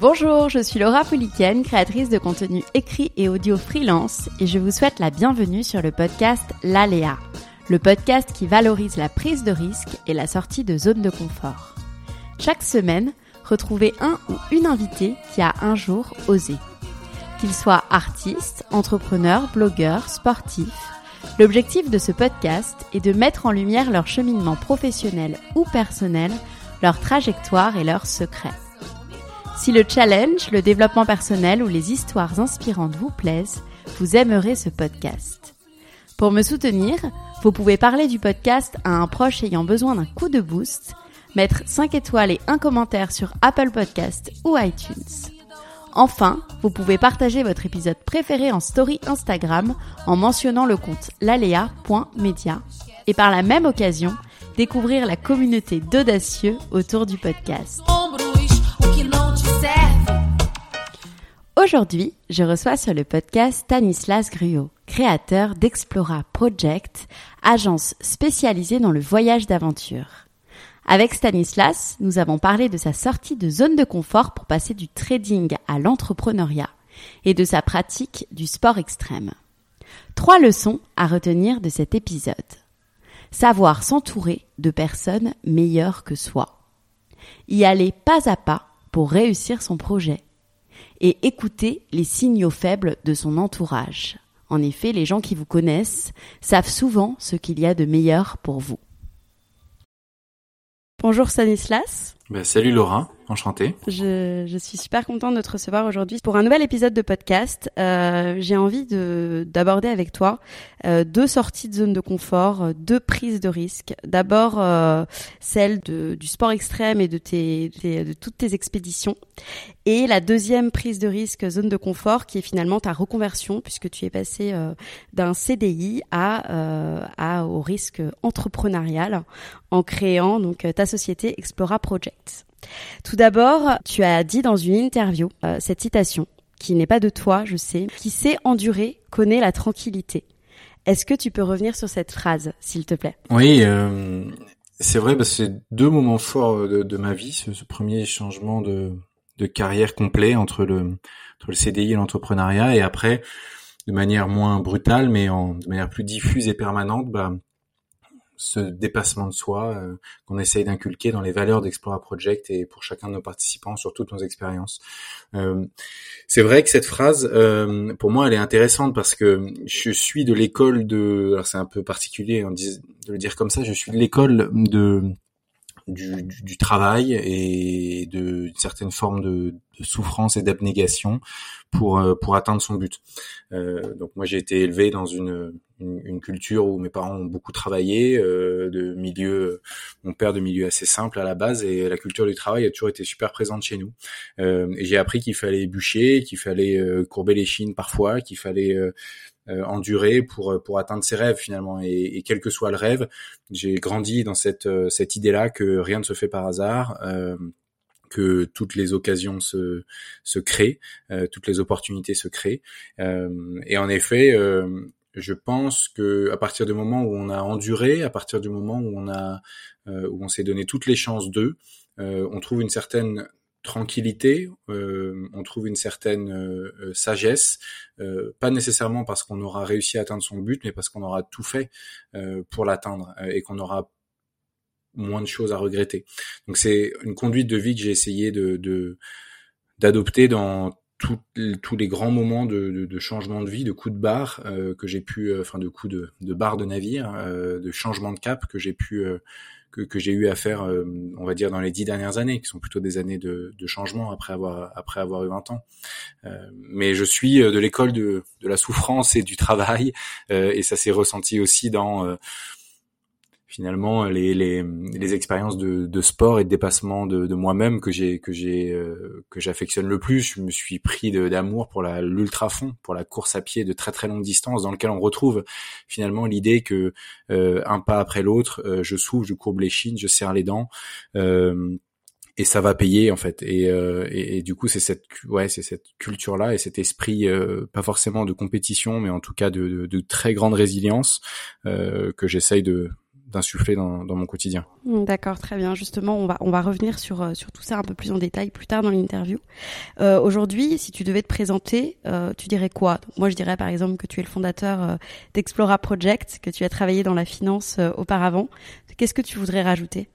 Bonjour, je suis Laura Pouliken, créatrice de contenu écrit et audio freelance, et je vous souhaite la bienvenue sur le podcast L'Aléa, le podcast qui valorise la prise de risque et la sortie de zone de confort. Chaque semaine, retrouvez un ou une invitée qui a un jour osé. Qu'il soit artiste, entrepreneur, blogueur, sportif, l'objectif de ce podcast est de mettre en lumière leur cheminement professionnel ou personnel, leur trajectoire et leurs secrets. Si le challenge, le développement personnel ou les histoires inspirantes vous plaisent, vous aimerez ce podcast. Pour me soutenir, vous pouvez parler du podcast à un proche ayant besoin d'un coup de boost, mettre 5 étoiles et un commentaire sur Apple Podcast ou iTunes. Enfin, vous pouvez partager votre épisode préféré en story Instagram en mentionnant le compte lalea.media et par la même occasion, découvrir la communauté d'audacieux autour du podcast. Aujourd'hui, je reçois sur le podcast Stanislas Gruot, créateur d'Explora Project, agence spécialisée dans le voyage d'aventure. Avec Stanislas, nous avons parlé de sa sortie de zone de confort pour passer du trading à l'entrepreneuriat et de sa pratique du sport extrême. Trois leçons à retenir de cet épisode. Savoir s'entourer de personnes meilleures que soi. Y aller pas à pas pour réussir son projet et écouter les signaux faibles de son entourage. En effet, les gens qui vous connaissent savent souvent ce qu'il y a de meilleur pour vous. Bonjour Stanislas. Ben, salut Laura, enchanté. Je, je, suis super contente de te recevoir aujourd'hui pour un nouvel épisode de podcast. Euh, J'ai envie de d'aborder avec toi euh, deux sorties de zone de confort, euh, deux prises de risque. D'abord euh, celle de, du sport extrême et de tes, de toutes tes expéditions, et la deuxième prise de risque zone de confort qui est finalement ta reconversion puisque tu es passé euh, d'un CDI à, euh, à au risque entrepreneurial en créant donc ta société Explora Project. Tout d'abord, tu as dit dans une interview euh, cette citation qui n'est pas de toi, je sais, qui sait endurer connaît la tranquillité. Est-ce que tu peux revenir sur cette phrase, s'il te plaît? Oui, euh, c'est vrai, que c'est deux moments forts de, de ma vie, ce, ce, premier changement de, de carrière complet entre le, entre le CDI et l'entrepreneuriat, et après, de manière moins brutale, mais en, de manière plus diffuse et permanente, bah, ce dépassement de soi euh, qu'on essaye d'inculquer dans les valeurs d'Explora Project et pour chacun de nos participants sur toutes nos expériences. Euh, c'est vrai que cette phrase, euh, pour moi, elle est intéressante parce que je suis de l'école de, alors c'est un peu particulier de le dire comme ça, je suis de l'école de du, du, du, travail et de certaines formes de, de souffrance et d'abnégation pour euh, pour atteindre son but. Euh, donc moi j'ai été élevé dans une, une, culture où mes parents ont beaucoup travaillé, euh, de milieu, mon père de milieu assez simple à la base et la culture du travail a toujours été super présente chez nous. Euh, j'ai appris qu'il fallait bûcher, qu'il fallait euh, courber les chines parfois, qu'il fallait euh, endurer pour pour atteindre ses rêves finalement. Et, quel que soit le rêve j'ai grandi dans cette euh, cette idée là que rien ne se fait par hasard euh, que toutes les occasions se se créent euh, toutes les opportunités se créent. Euh, et en effet je pense que à partir du moment où on a enduré à partir du moment où on a où on s'est donné toutes les chances d'eux on trouve une certaine tranquillité, euh, on trouve une certaine euh, euh, sagesse, euh, pas nécessairement parce qu'on aura réussi à atteindre son but, mais parce qu'on aura tout fait euh, pour l'atteindre et qu'on aura moins de choses à regretter. Donc c'est une conduite de vie que j'ai essayé de d'adopter dans tout, tous les grands moments de, de, de, changement de vie, de coups de barre que j'ai pu, enfin de coups de, de barre de navire, de changement de cap que j'ai pu que, que j'ai eu à faire, on va dire dans les dix dernières années, qui sont plutôt des années de, de changement après avoir après avoir eu 20 ans. mais je suis de l'école de, de la souffrance et du travail, et ça s'est ressenti aussi dans finalement les, les, les expériences de, de, sport et de dépassement de, de moi-même que j'ai que j'ai euh, que j'affectionne le plus. Je me suis pris d'amour pour la l'ultra fond, pour la course à pied de très très longue distance, dans lequel on retrouve finalement l'idée que euh, un pas après l'autre, euh, je souffle, je courbe les chines, je serre les dents. et ça va payer en fait et, et, et du coup c'est cette ouais c'est cette culture là et cet esprit pas forcément de compétition mais en tout cas de, de, de très grande résilience que j'essaye de d'insuffler dans, dans, mon quotidien. Mm, d'accord, très bien. Justement, on va on va revenir sur euh, sur tout ça un peu plus en détail plus tard dans l'interview. Euh, Aujourd'hui, si tu devais te présenter, euh, tu dirais quoi? Moi, je dirais par exemple que tu es le fondateur euh, d'Explora Project, que tu as travaillé dans la finance euh, auparavant. Qu'est-ce que tu voudrais rajouter?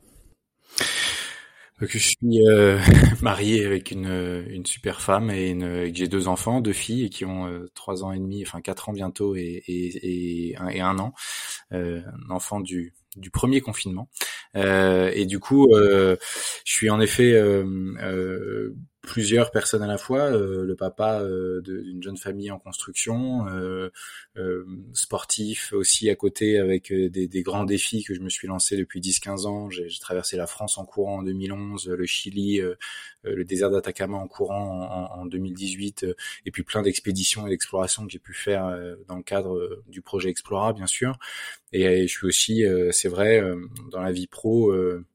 Que je suis euh, marié avec une, une super femme et, une, et que j'ai deux enfants, deux filles qui ont trois ans et demi, enfin quatre ans bientôt et, et, et, un, et un an, euh, un enfant du du premier confinement. Euh, et du coup, euh, je suis en effet euh, plusieurs personnes à la fois, euh, le papa euh, d'une jeune famille en construction, euh, sportif aussi à côté avec des, des, grands défis que je me suis lancé depuis 10-15 ans. J'ai traversé la France en courant en 2011, le Chili, le désert d'Atacama en courant en, en 2018, et puis plein d'expéditions et d'explorations que j'ai pu faire dans le cadre du projet Explora, bien sûr. Et, et je suis aussi, c'est vrai, dans la vie pro euh,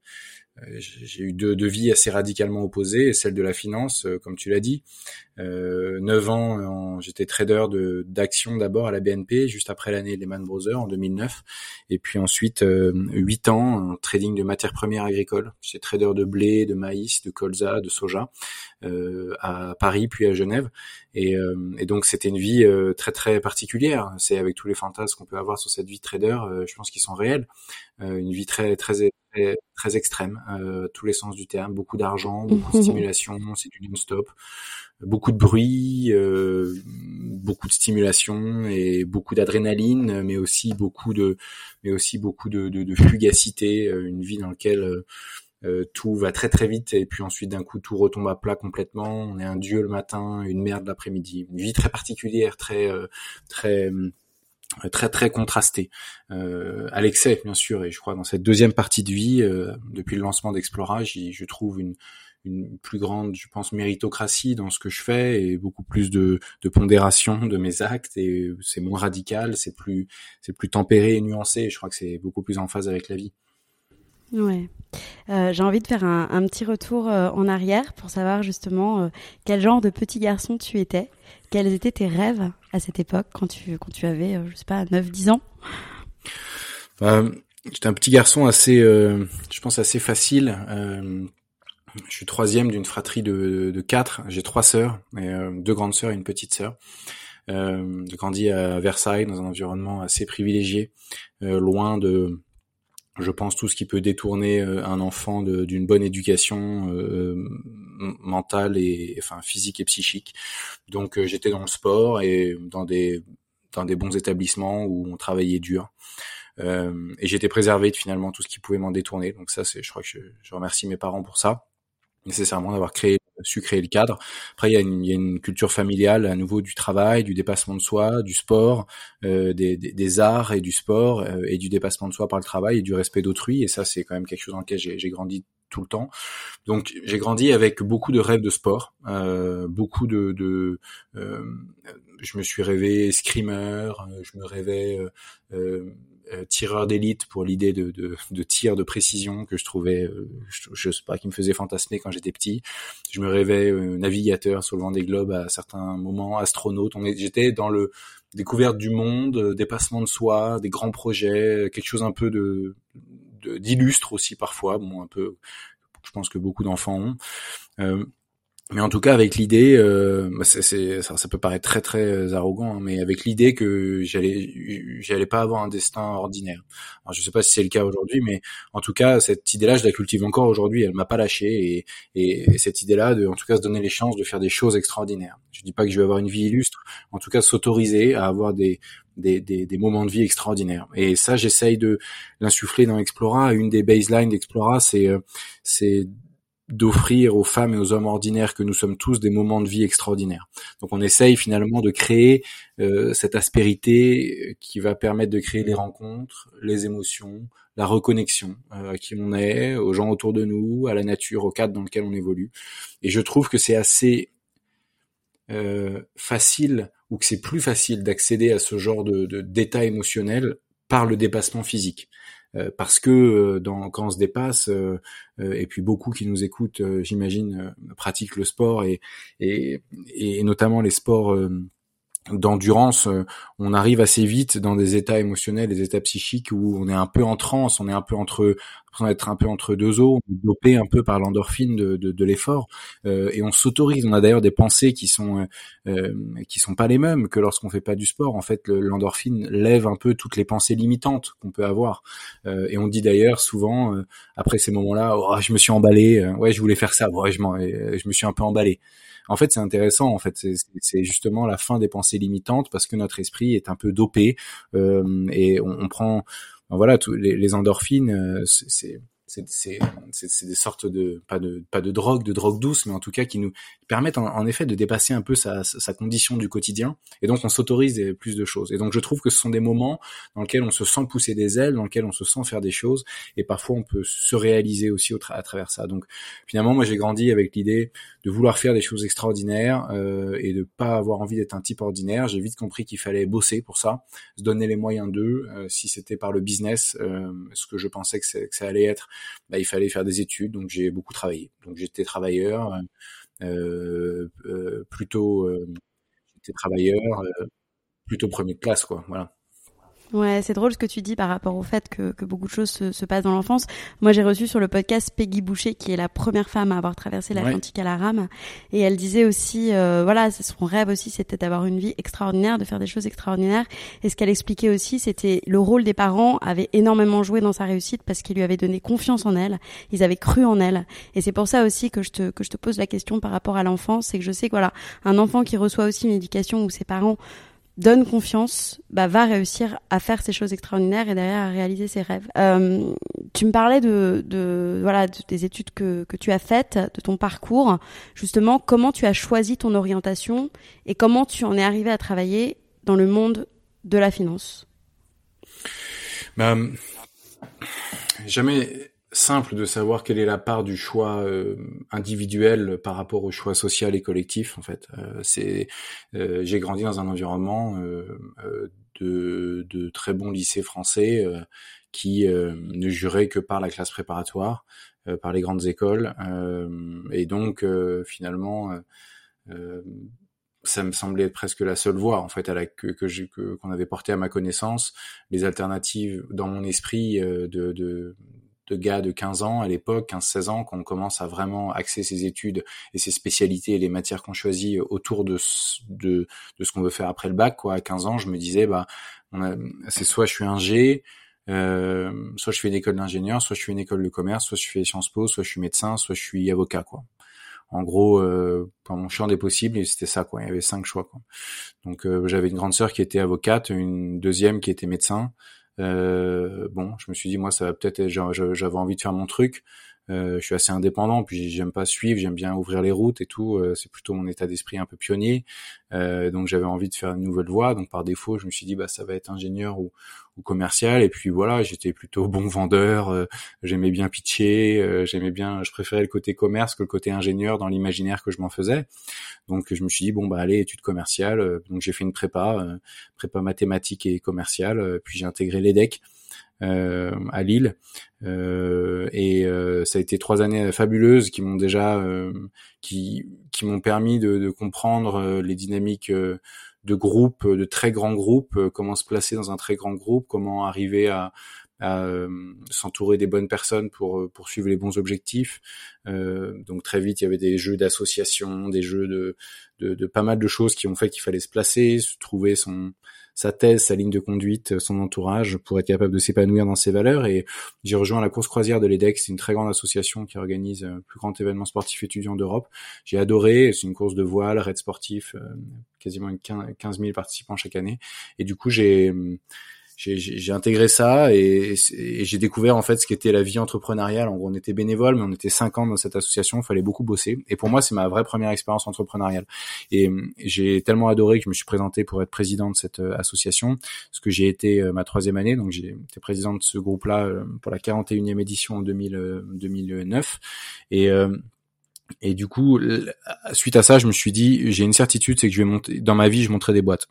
j'ai eu deux, deux, vies assez radicalement opposées, celle de la finance, euh, comme tu l'as dit. Euh, 9 ans, j'étais trader de d'actions d'abord à la BNP, juste après l'année Lehman Brothers en 2009, et puis ensuite euh, 8 ans en trading de matières premières agricoles. J'étais trader de blé, de maïs, de colza, de soja euh, à Paris puis à Genève, et, euh, et donc c'était une vie très très particulière. C'est avec tous les fantasmes qu'on peut avoir sur cette vie de trader, je pense qu'ils sont réels. une vie très très très, extrême, euh, tous les sens du terme, beaucoup d'argent, beaucoup de stimulation, c'est du non-stop, beaucoup de bruit, euh, beaucoup de stimulation et beaucoup d'adrénaline, mais aussi beaucoup de, mais aussi beaucoup de, de, de fugacité, euh, une vie dans laquelle euh, tout va très très vite et puis ensuite d'un coup tout retombe à plat complètement. On est un dieu le matin, une merde l'après-midi. Une vie très particulière, très très très très contrasté euh, à l'excès bien sûr et je crois dans cette deuxième partie de vie euh, depuis le lancement d'Explora je trouve une, une plus grande je pense méritocratie dans ce que je fais et beaucoup plus de, de pondération de mes actes. Et c'est moins radical c'est plus c'est plus tempéré et nuancé. Et je crois que c'est beaucoup plus en phase avec la vie Ouais. Euh, j'ai envie de faire un, petit retour euh, en arrière pour savoir justement euh, quel genre de petit garçon tu étais, quels étaient tes rêves à cette époque quand tu quand tu avais je sais pas 9 10 ans. j'étais un petit garçon assez je pense assez facile je suis troisième d'une fratrie de, de quatre. J'ai trois sœurs, et, deux grandes sœurs et une petite sœur. Euh, j'ai grandi à Versailles dans un environnement assez privilégié, loin de je pense tout ce qui peut détourner euh, un enfant d'une bonne éducation euh, mentale et enfin physique et psychique. Donc euh, j'étais dans le sport et dans des dans des bons établissements où on travaillait dur. Euh, et j'étais préservé de finalement tout ce qui pouvait m'en détourner. Donc ça, c'est, je crois que je, je remercie mes parents pour ça nécessairement d'avoir créé su créer le cadre. Après, il y, a une, il y, a une, culture familiale à nouveau du travail, du dépassement de soi, du sport, euh, des, des, des, arts et du sport euh, et du dépassement de soi par le travail et du respect d'autrui. Et ça, c'est quand même quelque chose dans lequel j'ai grandi tout le temps. Donc, j'ai grandi avec beaucoup de rêves de sport, euh, beaucoup de, de euh, je me suis rêvé screamer, je me rêvais euh, euh, tireur d'élite pour l'idée de, de, de, tir de précision que je trouvais, euh, je, sais pas, qui me faisait fantasmer quand j'étais petit. Je me rêvais euh, navigateur sur le vent des globes à certains moments, astronaute. On j'étais dans le découverte du monde, dépassement de soi, des grands projets, quelque chose un peu de d'illustre aussi parfois, bon un peu, je pense que beaucoup d'enfants ont. Mais en tout cas avec l'idée, euh, bah, c'est, ça, ça, peut paraître très très euh, arrogant, hein, mais avec l'idée que j'allais j'allais pas avoir un destin ordinaire. Alors, je sais pas si c'est le cas aujourd'hui, mais en tout cas cette idée-là, je la cultive encore aujourd'hui. Elle m'a pas lâché et, et, cette idée-là de, en tout cas, se donner les chances de faire des choses extraordinaires. Je dis pas que je vais avoir une vie illustre, en tout cas s'autoriser à avoir des des, des, des, moments de vie extraordinaires. Et ça, j'essaye de l'insuffler dans Explora. Une des baselines d'Explora, c'est euh, c'est d'offrir aux femmes et aux hommes ordinaires que nous sommes tous des moments de vie extraordinaires. Donc on essaye finalement de créer euh, cette aspérité qui va permettre de créer les rencontres, les émotions, la reconnexion euh, à qui on est, aux gens autour de nous, à la nature, au cadre dans lequel on évolue. Et je trouve que c'est assez euh, facile ou que c'est plus facile d'accéder à ce genre de d'état émotionnel par le dépassement physique. Euh, parce que euh, dans, quand on se dépasse, euh, et puis beaucoup qui nous écoutent, j'imagine, pratiquent le sport et, et, et notamment les sports d'endurance, on arrive assez vite dans des états émotionnels, des états psychiques où on est un peu en transe, on est un peu entre, on être un peu entre deux eaux, dopé un peu par l'endorphine de, de, de l'effort, euh, et on s'autorise. On a d'ailleurs des pensées qui sont euh, qui sont pas les mêmes que lorsqu'on fait pas du sport. En fait, l'endorphine lève un peu toutes les pensées limitantes qu'on peut avoir, et on dit d'ailleurs souvent après ces moments-là, oh, je me suis emballé, ouais, je voulais faire ça, ouais, je, me suis un peu emballé. En fait, c'est intéressant. En fait, c'est justement la fin des pensées limitantes parce que notre esprit est un peu dopé euh, et on, on, prend, voilà, tous les, les endorphines. Euh, c'est c'est des sortes de pas de pas de drogue, de drogue douce, mais en tout cas qui nous permettent en, effet de dépasser un peu sa, sa, condition du quotidien. Et donc on s'autorise plus de choses. Et donc je trouve que ce sont des moments dans lesquels on se sent pousser des ailes, dans lesquels on se sent faire des choses, et parfois on peut se réaliser aussi au à travers ça. Donc finalement moi j'ai grandi avec l'idée de vouloir faire des choses extraordinaires euh, et de pas avoir envie d'être un type ordinaire. J'ai vite compris qu'il fallait bosser pour ça, se donner les moyens d'eux. Euh, si c'était par le business, euh, ce que je pensais que, que ça allait être, bah, il fallait faire des études, donc j'ai beaucoup travaillé. Donc j'étais travailleur, euh, euh, plutôt, euh, j'étais travailleur, plutôt premier de classe, quoi. Voilà. Ouais, c'est drôle ce que tu dis par rapport au fait que, que beaucoup de choses se, se passent dans l'enfance. Moi, j'ai reçu sur le podcast Peggy Boucher, qui est la première femme à avoir traversé l'Atlantique à la rame, et elle disait aussi, euh, voilà, son rêve aussi, c'était d'avoir une vie extraordinaire, de faire des choses extraordinaires. Et ce qu'elle expliquait aussi, c'était le rôle des parents avait énormément joué dans sa réussite parce qu'ils lui avaient donné confiance en elle, ils avaient cru en elle. Et c'est pour ça aussi que je te que je te pose la question par rapport à l'enfance, c'est que je sais que voilà, un enfant qui reçoit aussi une éducation où ses parents donne confiance, bah, va réussir à faire ces choses extraordinaires et derrière à réaliser ses rêves. Euh, tu me parlais de, de voilà des études que, que tu as faites, de ton parcours. Justement, comment tu as choisi ton orientation et comment tu en es arrivé à travailler dans le monde de la finance? Bah, Jamais simple de savoir quelle est la part du choix euh, individuel par rapport au choix social et collectif en fait. Euh, c'est euh, j'ai grandi dans un environnement de, de, très bons lycées français qui ne juraient que par la classe préparatoire par les grandes écoles. Et donc finalement ça me semblait être presque la seule voie en fait à la que que qu'on avait porté à ma connaissance. Les alternatives dans mon esprit de, de de gars de 15 ans à l'époque, 15-16 ans, qu'on commence à vraiment axer ses études et ses spécialités et les matières qu'on choisit autour de, de, de ce qu'on veut faire après le bac. Quoi. À 15 ans, je me disais, bah, c'est soit je suis un G, euh, soit je fais une école d'ingénieur, soit je fais une école de commerce, soit je fais Sciences Po, soit je suis médecin, soit je suis avocat. quoi. En gros, euh, pour mon champ des possibles, c'était ça. quoi. Il y avait cinq choix. Quoi. Donc euh, j'avais une grande sœur qui était avocate, une deuxième qui était médecin, bon, je me suis dit moi ça va peut-être, j'avais envie de faire mon truc. Euh, je suis assez indépendant, puis j'aime pas suivre, j'aime bien ouvrir les routes et tout. Euh, c'est plutôt mon état d'esprit un peu pionnier. Euh, donc j'avais envie de faire une nouvelle voie. Donc par défaut, je me suis dit bah ça va être ingénieur ou, ou commercial. Et puis voilà, j'étais plutôt bon vendeur. J'aimais bien pitcher. J'aimais bien, je préférais le côté commerce que le côté ingénieur dans l'imaginaire que je m'en faisais. Donc je me suis dit bon bah allez études commerciales. donc j'ai fait une prépa, prépa mathématiques et commerciale. puis j'ai intégré l'EDEC. Euh, à Lille. Euh, et euh, ça a été trois années fabuleuses qui m'ont déjà, qui, qui m'ont permis de, de comprendre les dynamiques de groupes, de très grands groupes, comment se placer dans un très grand groupe, comment arriver à à s'entourer des bonnes personnes pour poursuivre les bons objectifs. donc très vite, il y avait des jeux d'association, des jeux de, de, de, pas mal de choses qui ont fait qu'il fallait se placer, se trouver son sa thèse, sa ligne de conduite, son entourage pour être capable de s'épanouir dans ses valeurs. Et j'ai rejoint la course croisière de l'EDEX, c'est une très grande association qui organise le plus grand événement sportif étudiant d'Europe. J'ai adoré, c'est une course de voile, raid sportif, quasiment 15 000 participants chaque année. Et du coup, j'ai j'ai intégré ça et, j'ai découvert en fait ce qu'était la vie entrepreneuriale. En gros, on était bénévole, mais on était cinq ans dans cette association. Il fallait beaucoup bosser. Et pour moi, c'est ma vraie première expérience entrepreneuriale. Et j'ai tellement adoré que je me suis présenté pour être président de cette euh, association, ce que j'ai été euh, ma troisième année. Donc j'ai été président de ce groupe-là euh, pour la 41e édition en 2000, 2009. Et et du coup, suite à ça, je me suis dit, j'ai une certitude, c'est que je vais monter dans ma vie, je monterai des boîtes.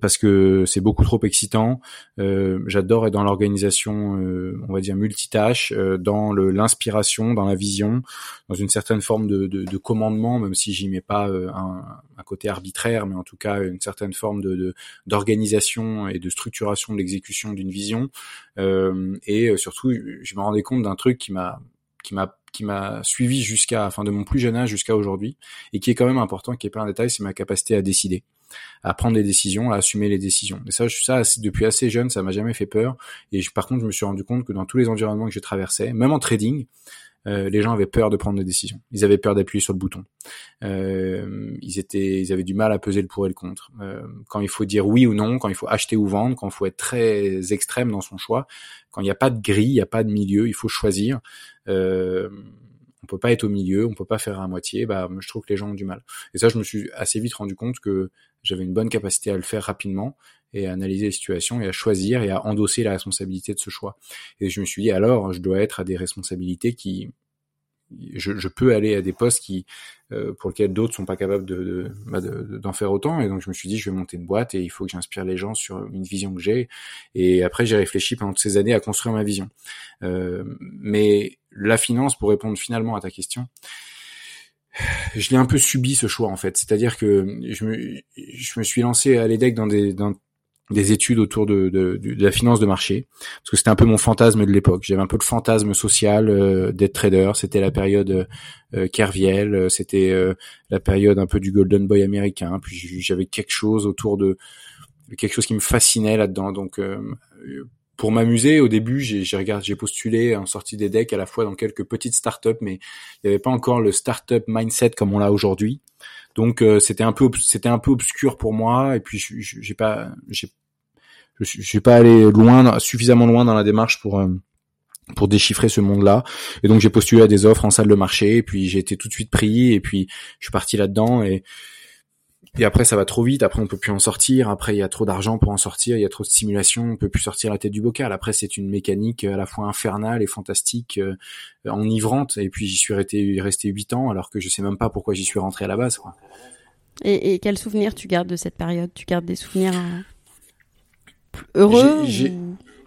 Parce que c'est beaucoup trop excitant. Euh, J'adore être dans l'organisation, euh, on va dire multitâche, euh, dans l'inspiration, dans la vision, dans une certaine forme de, de, de commandement, même si j'y mets pas un, un, côté arbitraire, mais en tout cas une certaine forme de d'organisation et de structuration de l'exécution d'une vision. et surtout, je me rendais compte d'un truc qui m'a qui m'a qui m'a suivi jusqu'à, enfin de mon plus jeune âge jusqu'à aujourd'hui, et qui est quand même important, qui est pas un détail, c'est ma capacité à décider à prendre des décisions, à assumer les décisions. Et ça, ça depuis assez jeune, ça m'a jamais fait peur. Et par contre, je me suis rendu compte que dans tous les environnements que j'ai traversais, même en trading, euh, les gens avaient peur de prendre des décisions. Ils avaient peur d'appuyer sur le bouton. Euh, ils étaient, ils avaient du mal à peser le pour et le contre. Euh, quand il faut dire oui ou non, quand il faut acheter ou vendre, quand il faut être très extrême dans son choix, quand il n'y a pas de grille, il n'y a pas de milieu, il faut choisir. Euh, on peut pas être au milieu, on peut pas faire à moitié. Bah, je trouve que les gens ont du mal. Et ça, je me suis assez vite rendu compte que j'avais une bonne capacité à le faire rapidement et à analyser les situations et à choisir et à endosser la responsabilité de ce choix. Et je me suis dit alors, je dois être à des responsabilités qui je, peux aller à des postes qui euh, pour lesquels d'autres sont pas capables de, bah, d'en faire autant. Et donc je me suis dit je vais monter une boîte et il faut que j'inspire les gens sur une vision que j'ai. Et après j'ai réfléchi pendant ces années à construire ma vision. Euh, mais la finance pour répondre finalement à ta question je l'ai un peu subi ce choix en fait. C'est-à-dire que je me, je me suis lancé à l'EDEC dans des dans des études autour de, de, de, la finance de marché parce que c'était un peu mon fantasme de l'époque. J'avais un peu le fantasme social euh, d'être trader. C'était la période euh, Kerviel euh, c'était euh, la période un peu du golden boy américain. Puis j'avais quelque chose autour de quelque chose qui me fascinait là-dedans. Donc pour m'amuser au début j'ai j'ai postulé en sortie des decks à la fois dans quelques petites startups mais il n'y avait pas encore le startup mindset comme on l'a aujourd'hui donc euh, c'était un peu c'était un peu obscur pour moi et puis j'ai pas j'ai je suis pas allé loin suffisamment loin dans la démarche pour euh, pour déchiffrer ce monde-là. Et donc j'ai postulé à des offres en salle de marché, et puis j'ai été tout de suite pris, et puis je suis parti là-dedans, et et après, ça va trop vite. Après, on peut plus en sortir. Après, il y a trop d'argent pour en sortir. Il y a trop de stimulation. On peut plus sortir la tête du bocal. Après, c'est une mécanique à la fois infernale et fantastique, euh, enivrante. Et puis, j'y suis resté, resté 8 ans, alors que je sais même pas pourquoi j'y suis rentré à la base. Quoi. Et, et quels souvenirs tu gardes de cette période? Tu gardes des souvenirs euh, heureux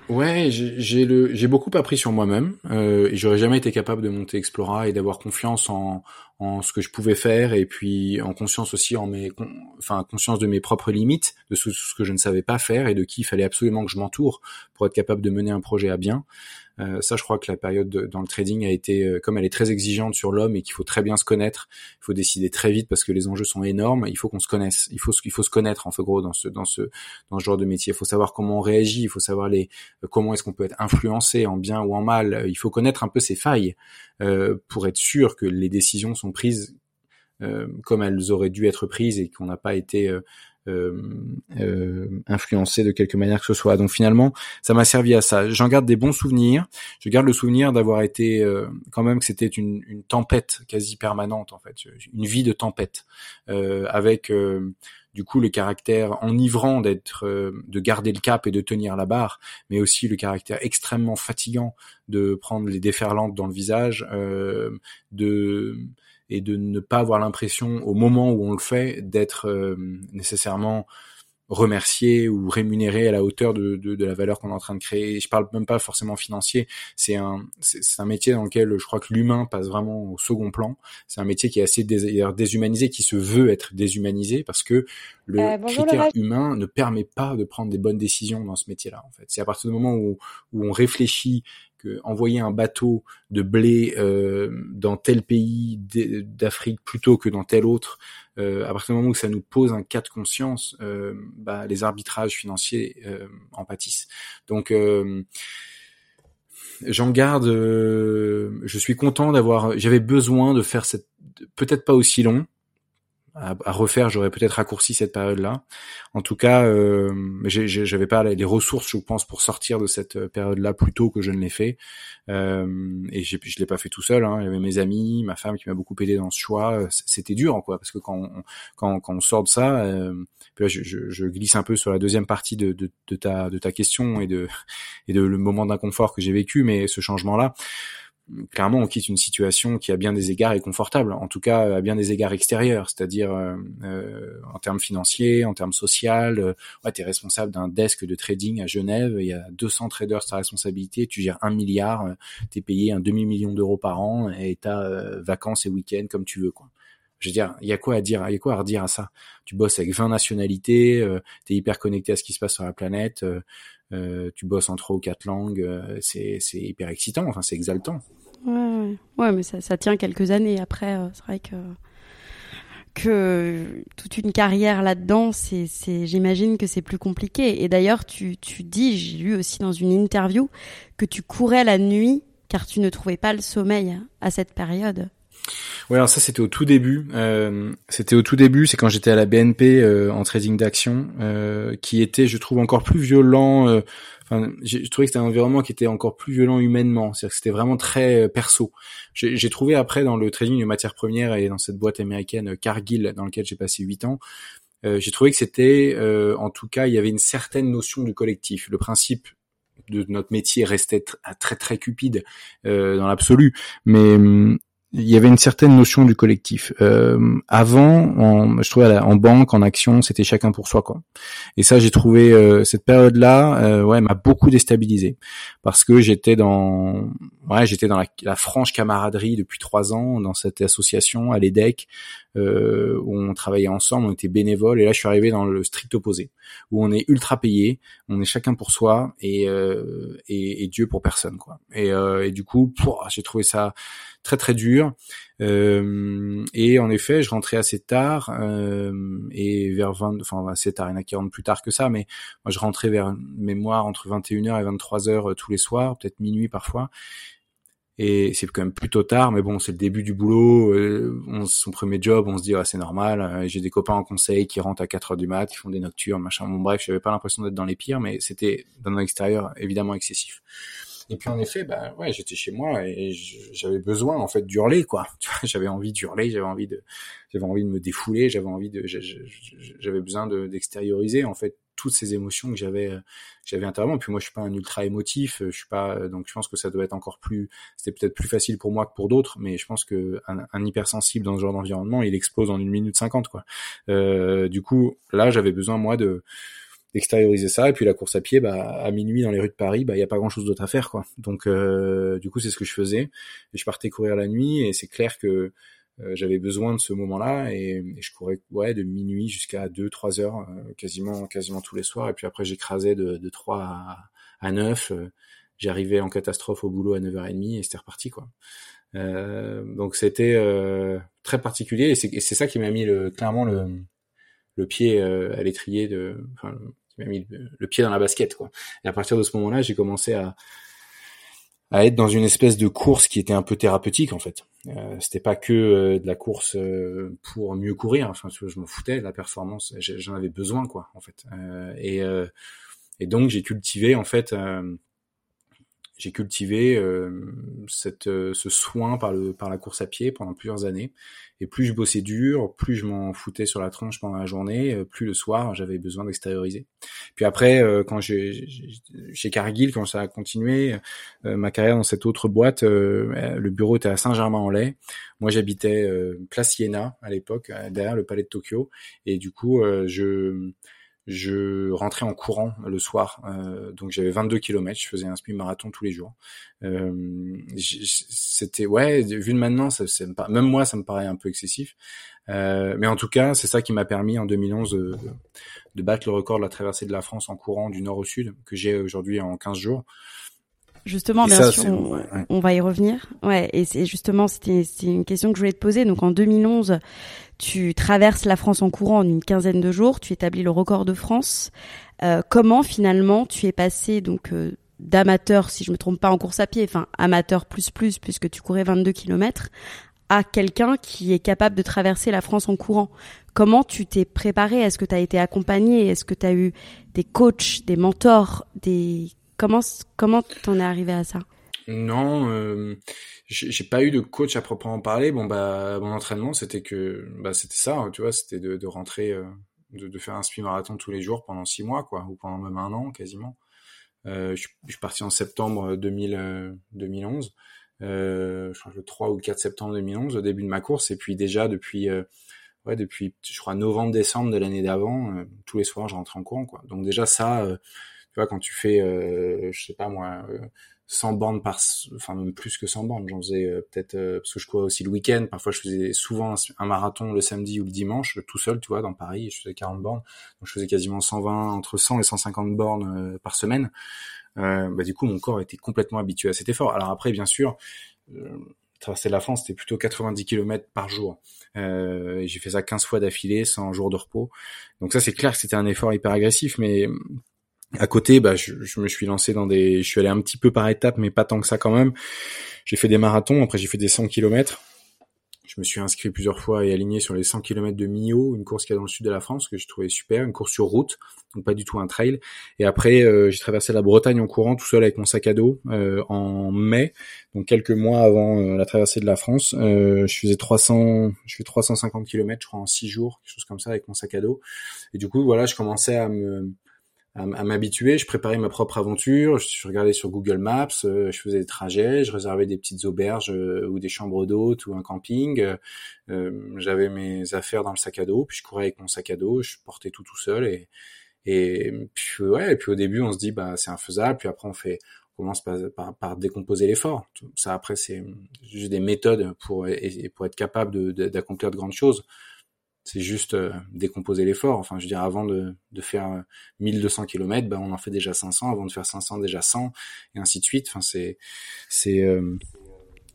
Ouais, j'ai le j'ai beaucoup appris sur moi-même euh, j'aurais jamais été capable de monter Explora et d'avoir confiance en, en ce que je pouvais faire et puis en conscience aussi en mes enfin conscience de mes propres limites, de ce, ce que je ne savais pas faire et de qui il fallait absolument que je m'entoure pour être capable de mener un projet à bien. Euh, ça, je crois que la période dans le trading a été, euh, comme elle est très exigeante sur l'homme et qu'il faut très bien se connaître, il faut décider très vite parce que les enjeux sont énormes. Il faut qu'on se connaisse, il faut, il faut se connaître en fait gros dans ce, dans ce, dans ce genre de métier. Il faut savoir comment on réagit, il faut savoir les, euh, comment est-ce qu'on peut être influencé en bien ou en mal. Il faut connaître un peu ses failles euh, pour être sûr que les décisions sont prises euh, comme elles auraient dû être prises et qu'on n'a pas été euh, influencé de quelque manière que ce soit. Donc finalement, ça m'a servi à ça. J'en garde des bons souvenirs. Je garde le souvenir d'avoir été euh, quand même que c'était une, une, tempête quasi permanente en fait, une vie de tempête euh, avec du coup le caractère enivrant d'être de garder le cap et de tenir la barre mais aussi le caractère extrêmement fatigant de prendre les déferlantes dans le visage euh, de et de ne pas avoir l'impression au moment où on le fait d'être euh, nécessairement remercié ou rémunéré à la hauteur de, de, de la valeur qu'on est en train de créer. Je parle même pas forcément financier. C'est un c'est un métier dans lequel je crois que l'humain passe vraiment au second plan. C'est un métier qui est assez déshumanisé, qui se veut être déshumanisé parce que le euh, critère humain ne permet pas de prendre des bonnes décisions dans ce métier-là. En fait, c'est à partir du moment où, où on réfléchit que envoyer un bateau de blé euh, dans tel pays d'Afrique plutôt que dans tel autre, euh, à partir du moment où ça nous pose un cas de conscience, euh, bah, les arbitrages financiers euh, en pâtissent. Donc euh, j'en garde. je suis content d'avoir. J'avais besoin de faire cette, peut-être pas aussi long, à, refaire, j'aurais peut-être raccourci cette période-là. En tout cas, euh, j'avais pas les ressources, je pense, pour sortir de cette euh, période-là plus tôt que je ne l'ai fait. Euh, et je l'ai pas fait tout seul. Hein. Il y avait mes amis, ma femme qui m'a beaucoup aidé dans ce choix. C'était dur, quoi, parce que quand on, quand, quand on sort de ça, euh, puis là, je, je, je, glisse un peu sur la deuxième partie de, de, de, ta de ta question et de et de le moment d'inconfort que j'ai vécu, mais ce changement-là clairement, on quitte une situation qui, à bien des égards, est confortable. En tout cas, à bien des égards extérieurs, c'est-à-dire euh, euh en termes financiers, en termes social. Euh, ouais, tu es responsable d'un desk de trading à Genève. Il y a 200 traders sur ta responsabilité. Tu gères un milliard. Euh, tu es payé un demi-million d'euros par an et tu as vacances et week-ends comme tu veux. quoi. Je veux dire, il y a quoi à dire Il y a quoi à redire à ça? Tu bosses avec 20 nationalités. tu es hyper connecté à ce qui se passe sur la planète. Euh, tu bosses en trois ou quatre langues, c'est, c'est hyper excitant, enfin c'est exaltant. Ouais, ouais, mais ça, tient quelques années. Après, euh, c'est vrai que que toute une carrière là-dedans, j'imagine que c'est plus compliqué. Et d'ailleurs, tu, tu dis, j'ai lu aussi dans une interview, que tu courais la nuit car tu ne trouvais pas le sommeil à cette période. Ouais, alors ça c'était au tout début. Euh, c'était au tout début, c'est quand j'étais à la BNP euh, en trading d'action, qui était, je trouve, encore plus violent. Euh, enfin, j'ai trouvé que c'était un environnement qui était encore plus violent humainement. C'est-à-dire que c'était vraiment très euh, perso. J'ai trouvé après dans le trading de matières premières et dans cette boîte américaine Cargill dans laquelle j'ai passé huit ans, j'ai trouvé que c'était, en tout cas, il y avait une certaine notion du collectif. Le principe de notre métier restait très très cupide dans l'absolu, mais hum, il y avait une certaine notion du collectif. Euh, avant, en, je trouvais en banque, en action, c'était chacun pour soi, quoi. Et ça, j'ai trouvé euh, cette période-là, euh, ouais, m'a beaucoup déstabilisé parce que j'étais dans, ouais, j'étais dans la, la, franche camaraderie depuis trois ans dans cette association à l'EDEC euh, où on travaillait ensemble, on était bénévoles. Et là, je suis arrivé dans le strict opposé, où on est ultra payé, on est chacun pour soi et euh, et, et, Dieu pour personne, quoi. Et, euh, et du coup, j'ai trouvé ça très très dur. Euh, et en effet, je rentrais assez tard euh, et vers 20, enfin assez tard, il y en a qui rentrent plus tard que ça, mais moi je rentrais vers mémoire entre 21h et 23h euh, tous les soirs, peut-être minuit parfois. Et c'est quand même plutôt tard, mais bon, c'est le début du boulot. Euh, on, son premier job, on se dit ah, c'est normal. Euh, j'ai des copains en conseil qui rentrent à 4 heures du mat, qui font des nocturnes, machin. Bon bref, j'avais pas l'impression d'être dans les pires, mais c'était dans l'extérieur évidemment excessif. Et puis en effet, bah ouais, j'étais chez moi et j'avais besoin en fait d'hurler quoi. j'avais envie d'hurler, j'avais envie de, j'avais envie de me défouler, j'avais envie de, j'avais besoin d'extérioriser en fait toutes ces émotions que j'avais j'avais intérieurement. Puis moi, je suis pas un ultra émotif, je suis pas donc je pense que ça doit être encore plus, c'était peut-être plus facile pour moi que pour d'autres, mais je pense que un, un hypersensible dans ce genre d'environnement, il explose en une minute cinquante quoi. Euh, du coup, là, j'avais besoin moi de d'extérioriser ça et puis la course à pied bah à minuit dans les rues de Paris bah il y a pas grand chose d'autre à faire quoi donc euh, du coup c'est ce que je faisais et je partais courir la nuit et c'est clair que euh, j'avais besoin de ce moment-là et, je courais ouais de minuit jusqu'à 2 3 heures euh, quasiment quasiment tous les soirs et puis après j'écrasais de, de 3 à, à 9 j'arrivais en catastrophe au boulot à 9h30 et c'était reparti quoi donc c'était très particulier et c'est ça qui m'a mis le, clairement le le pied à l'étrier de enfin, m'a mis le, pied dans la basket, quoi. Et à partir de ce moment-là, j'ai commencé à, à être dans une espèce de course qui était un peu thérapeutique en fait. Euh, c'était pas que euh, de la course euh, pour mieux courir. Enfin, je m'en foutais. La performance, j'en avais besoin quoi en fait. Euh, et, et donc j'ai cultivé en fait j'ai cultivé euh, cette, euh, ce soin par, le, par la course à pied pendant plusieurs années. Et plus je bossais dur, plus je m'en foutais sur la tronche pendant la journée, euh, plus le soir j'avais besoin d'extérioriser. Puis après, quand j'ai chez Cargill, quand ça a continué, ma carrière dans cette autre boîte, le bureau était à Saint-Germain-en-Laye. Moi, j'habitais Place Iéna à l'époque, derrière le palais de Tokyo. Et du coup, je je rentrais en courant le soir. Euh, donc j'avais 22 km, je faisais un semi-marathon tous les jours. Euh, c'était ouais, vu de maintenant, même moi ça me paraît un peu excessif. Euh, mais en tout cas, c'est ça qui m'a permis en 2011 de, de, battre le record de la traversée de la France en courant du nord au sud que j'ai aujourd'hui en 15 jours. Justement, bien sûr, on, va y revenir. Ouais, et c'est justement, c'était une question que je voulais te poser. Donc en 2011, tu traverses la France en courant en une quinzaine de jours, tu établis le record de France. Euh, comment finalement tu es passé donc euh, d'amateur, si je me trompe pas, en course à pied, enfin amateur plus plus puisque tu courais 22 km, à quelqu'un qui est capable de traverser la France en courant? Comment tu t'es préparé? Est-ce que tu as été accompagné? Est-ce que tu as eu des coachs, des mentors, des Comment comment t'en es arrivé à ça? Non, euh, j'ai pas eu de coach à proprement parler. Bon bah mon entraînement c'était que bah c'était ça, hein, tu vois, c'était de, rentrer, euh, de, faire un speed marathon tous les jours pendant six mois quoi, ou pendant même un an quasiment. Euh, je, suis parti en septembre 2000, 2011. Euh, je crois le 3 ou 4 septembre 2011 au début de ma course et puis déjà depuis ouais depuis je crois novembre décembre de l'année d'avant tous les soirs je rentrais en courant quoi donc déjà ça quand tu fais, euh, je sais pas moi, 100 euh, bornes par, enfin même plus que 100 bornes, j'en faisais euh, peut-être, parce que je courais aussi le week-end, parfois je faisais souvent un, marathon le samedi ou le dimanche, tout seul, tu vois, dans Paris, je faisais 40 bornes, donc je faisais quasiment 120, entre 100 et 150 bornes par semaine. Bah, du coup, mon corps était complètement habitué à cet effort. Alors après, bien sûr, traverser la France, c'était plutôt 90 km par jour. J'ai fait ça 15 fois d'affilée, sans jour de repos. Donc ça, c'est clair que c'était un effort hyper agressif, mais à côté, bah, je, me suis lancé dans des, je suis allé un petit peu par étapes, mais pas tant que ça quand même. J'ai fait des marathons, après j'ai fait des 100 km. Je me suis inscrit plusieurs fois et aligné sur les 100 km de Millau, une course qui est dans le sud de la France que je trouvais super, une course sur route, donc pas du tout un trail. Et après, euh, j'ai traversé la Bretagne en courant tout seul avec mon sac à dos euh, en mai, donc quelques mois avant euh, la traversée de la France. je faisais 300, je fais 350 km, je crois en 6 jours, quelque chose comme ça avec mon sac à dos. Et du coup, voilà, je commençais à me à, m'habituer. Je préparais ma propre aventure. Je, regardais sur Google Maps, euh, je faisais des trajets, je réservais des petites auberges euh, ou des chambres d'hôtes ou un camping. Euh, J'avais mes affaires dans le sac à dos, puis je courais avec mon sac à dos. Je portais tout tout seul et et puis ouais. Et puis au début, on se dit bah c'est infaisable. Puis après, on fait on commence par, par, par décomposer l'effort. Ça après c'est juste des méthodes pour pour être capable d'accomplir de, de grandes choses c'est juste euh, décomposer l'effort. Enfin, je veux dire, avant de, de faire 1200 km, ben, on en fait déjà 500. Avant de faire 500, déjà 100, et ainsi de suite. Enfin, c'est, c'est. Euh,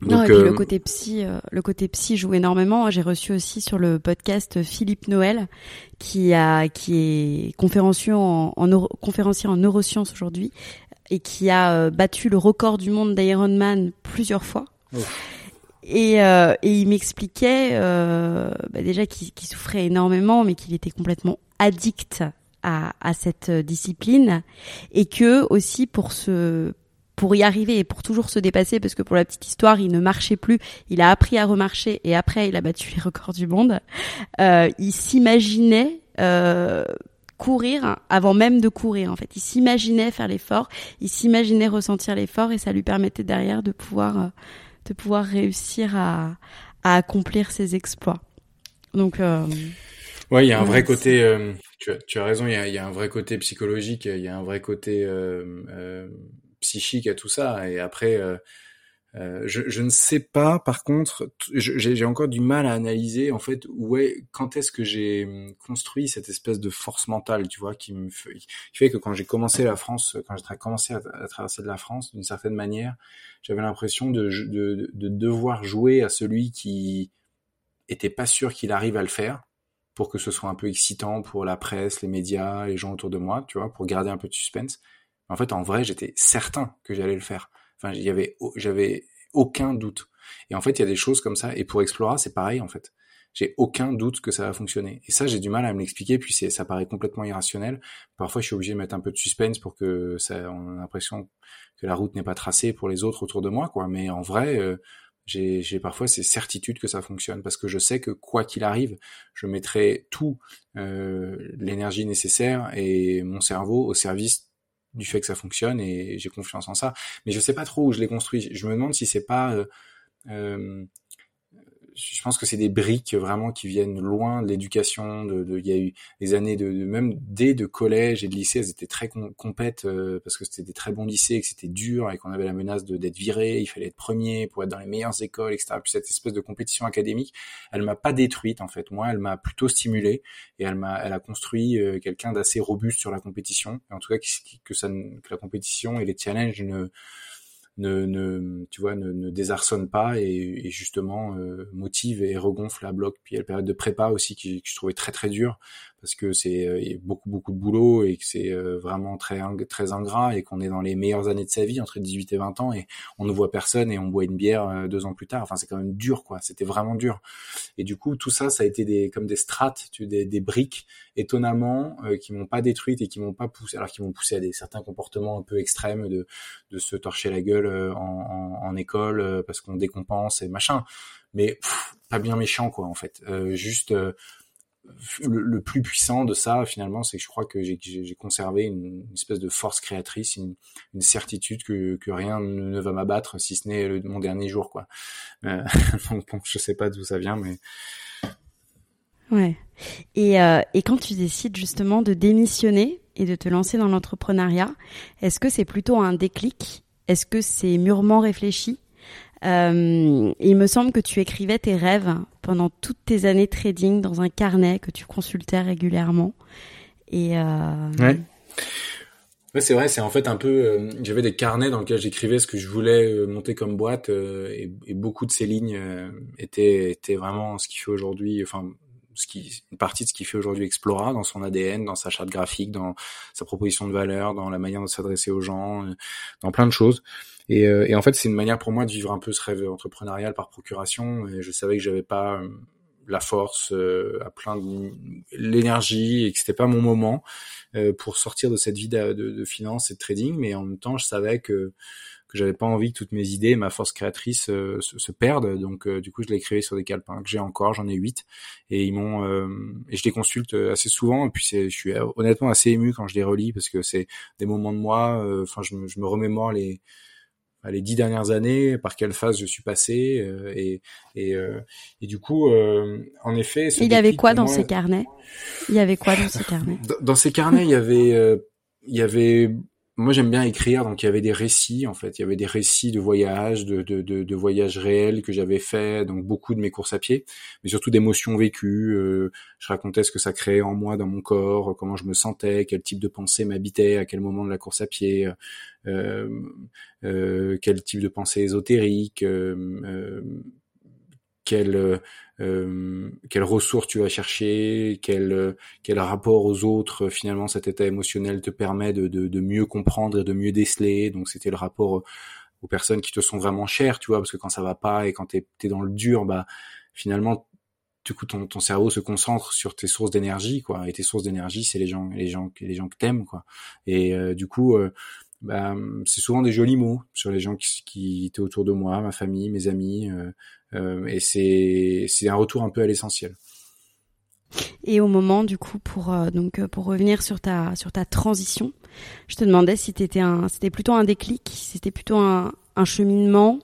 donc, le euh, côté psy, le côté psy joue énormément. J'ai reçu aussi sur le podcast Philippe Noël, qui a, qui est conférencier en, en conférencier en neurosciences aujourd'hui et qui a battu le record du monde d'Ironman plusieurs fois. Et, euh, et il m'expliquait euh, bah déjà qu'il souffrait énormément, mais qu'il était complètement addict à, à, cette discipline, et que aussi pour se pour y arriver et pour toujours se dépasser, parce que pour la petite histoire, il ne marchait plus, il a appris à remarcher et après il a battu les records du monde. Euh, il s'imaginait euh, courir avant même de courir en fait. Il s'imaginait faire l'effort, il s'imaginait ressentir l'effort et ça lui permettait derrière de pouvoir euh, de pouvoir réussir à, à accomplir ses exploits. Donc, euh, ouais, il y a un vrai côté. Euh, tu, as, tu as raison. Il y a, y a, un vrai côté psychologique. Il y a un vrai côté euh, euh psychique à tout ça. Et après, euh, je, je, ne sais pas, par contre, j'ai encore du mal à analyser en fait est, quand est-ce que j'ai hum, construit cette espèce de force mentale, tu vois, qui me fait, qui fait que quand j'ai commencé la France, quand j'ai commencé à, à, traverser de la France, d'une certaine manière, j'avais l'impression de, de, de, devoir jouer à celui qui était pas sûr qu'il arrive à le faire pour que ce soit un peu excitant pour la presse, les médias, les gens autour de moi, tu vois, pour garder un peu de suspense. En fait, en vrai, j'étais certain que j'allais le faire. Il y avait, j'avais aucun doute. Et en fait, il y a des choses comme ça. Et pour Explora, c'est pareil, en fait. J'ai aucun doute que ça va fonctionner. Et ça, j'ai du mal à me l'expliquer, puis c'est, ça paraît complètement irrationnel. Parfois, je suis obligé de mettre un peu de suspense pour que ça, on a l'impression que la route n'est pas tracée pour les autres autour de moi, quoi. Mais en vrai, euh, j'ai, j'ai parfois ces certitudes que ça fonctionne parce que je sais que quoi qu'il arrive, je mettrai tout euh, l'énergie nécessaire et mon cerveau au service du fait que ça fonctionne et j'ai confiance en ça. Mais je sais pas trop où je l'ai construit. Je me demande si c'est pas euh, euh je pense que c'est des briques vraiment qui viennent loin de l'éducation. De, de, il y a eu des années de, même dès de collège et de lycée, elles étaient très compètes euh, parce que c'était des très bons lycées, que c'était dur et qu'on avait la menace de d'être viré. Il fallait être premier pour être dans les meilleures écoles, etc. Puis cette espèce de compétition académique, elle m'a pas détruite en fait. Moi, elle m'a plutôt stimulé et elle m'a, elle a construit euh, quelqu'un d'assez robuste sur la compétition. En tout cas, que, que que la compétition et les challenges ne ne, ne tu vois ne, ne désarçonne pas et, et justement euh, motive et regonfle la bloc. Puis il y a la période de prépa aussi qui, que je trouvais très très dur parce que c'est euh, beaucoup beaucoup de boulot et que c'est euh, vraiment très très ingrat et qu'on est dans les meilleures années de sa vie entre 18 et 20 ans et on ne voit personne et on boit une bière euh, deux ans plus tard. Enfin c'est quand même dur quoi. C'était vraiment dur. Et du coup tout ça ça a été des comme des strates des, des briques étonnamment qui m'ont pas détruite et qui m'ont pas poussé alors qui m'ont poussé à des certains comportements un peu extrêmes de de se torcher la gueule en, en, en école parce qu'on décompense et machin. Mais pas bien méchant quoi en fait. Juste le, plus puissant de ça finalement c'est que je crois que j'ai conservé une, espèce de force créatrice une, certitude que, que, rien ne va m'abattre si ce n'est mon dernier jour quoi. Euh, donc bon, je sais pas d'où ça vient mais ouais. Et, euh, et quand tu décides justement de démissionner et de te lancer dans l'entrepreneuriat est-ce que c'est plutôt un déclic? Est-ce que c'est mûrement réfléchi? Euh, il me semble que tu écrivais tes rêves pendant toutes tes années trading dans un carnet que tu consultais régulièrement. Et euh... ouais. Ouais, c'est vrai, c'est en fait un peu. Euh, j'avais des carnets dans lesquels j'écrivais ce que je voulais euh, monter comme boîte, euh, et, et, beaucoup de ces lignes étaient, étaient vraiment ce qui fait aujourd'hui, enfin, ce qui, une partie de ce qui fait aujourd'hui Explora dans son ADN, dans sa charte graphique, dans sa proposition de valeur, dans la manière de s'adresser aux gens, dans plein de choses. Et, euh, et en fait, c'est une manière pour moi de vivre un peu ce rêve entrepreneurial par procuration. Je savais que j'avais pas euh, la force euh, à plein l'énergie et que c'était pas mon moment pour sortir de cette vie de, de, de, finance et de trading. Mais en même temps, je savais que que j'avais pas envie que toutes mes idées, ma force créatrice se, se, perdent. Donc du coup, je l'ai créé sur des calepins que j'ai encore, j'en ai huit, et ils m'ont et je les consulte assez souvent. Et puis je suis honnêtement assez ému quand je les relis parce que c'est des moments de moi. Enfin, je, me, je me remémore les les dix dernières années, par quelle phase je suis passé, euh, et, et, euh, et, du coup, euh, en effet. Il y avait quoi dans ces carnets? Il y avait quoi dans ces carnets? Dans, ces carnets, il y avait, il y avait moi j'aime bien écrire, donc il y avait des récits en fait, il y avait des récits de voyages, de, voyages réels que j'avais fait, donc beaucoup de mes courses à pied, mais surtout d'émotions vécues. Euh, je racontais ce que ça créait en moi, dans mon corps, comment je me sentais, quel type de pensée m'habitait, à quel moment de la course à pied, euh, euh, quel type de pensée ésotérique, euh, euh euh, quelles ressources tu vas chercher, quel, quel rapport aux autres, finalement cet état émotionnel te permet de, de, de mieux comprendre et de mieux déceler. Donc c'était le rapport aux personnes qui te sont vraiment chères, tu vois, parce que quand ça va pas et quand t'es es dans le dur, bah finalement du coup ton, ton cerveau se concentre sur tes sources d'énergie quoi et tes sources d'énergie c'est les gens les gens les gens que t'aimes quoi et euh, du coup euh, bah, c'est souvent des jolis mots sur les gens qui, qui étaient autour de moi ma famille mes amis euh, euh, et c'est c'est un retour un peu à l'essentiel. Et au moment du coup pour euh, donc euh, pour revenir sur ta sur ta transition, je te demandais si c'était un c'était plutôt un déclic, si c'était plutôt un, un cheminement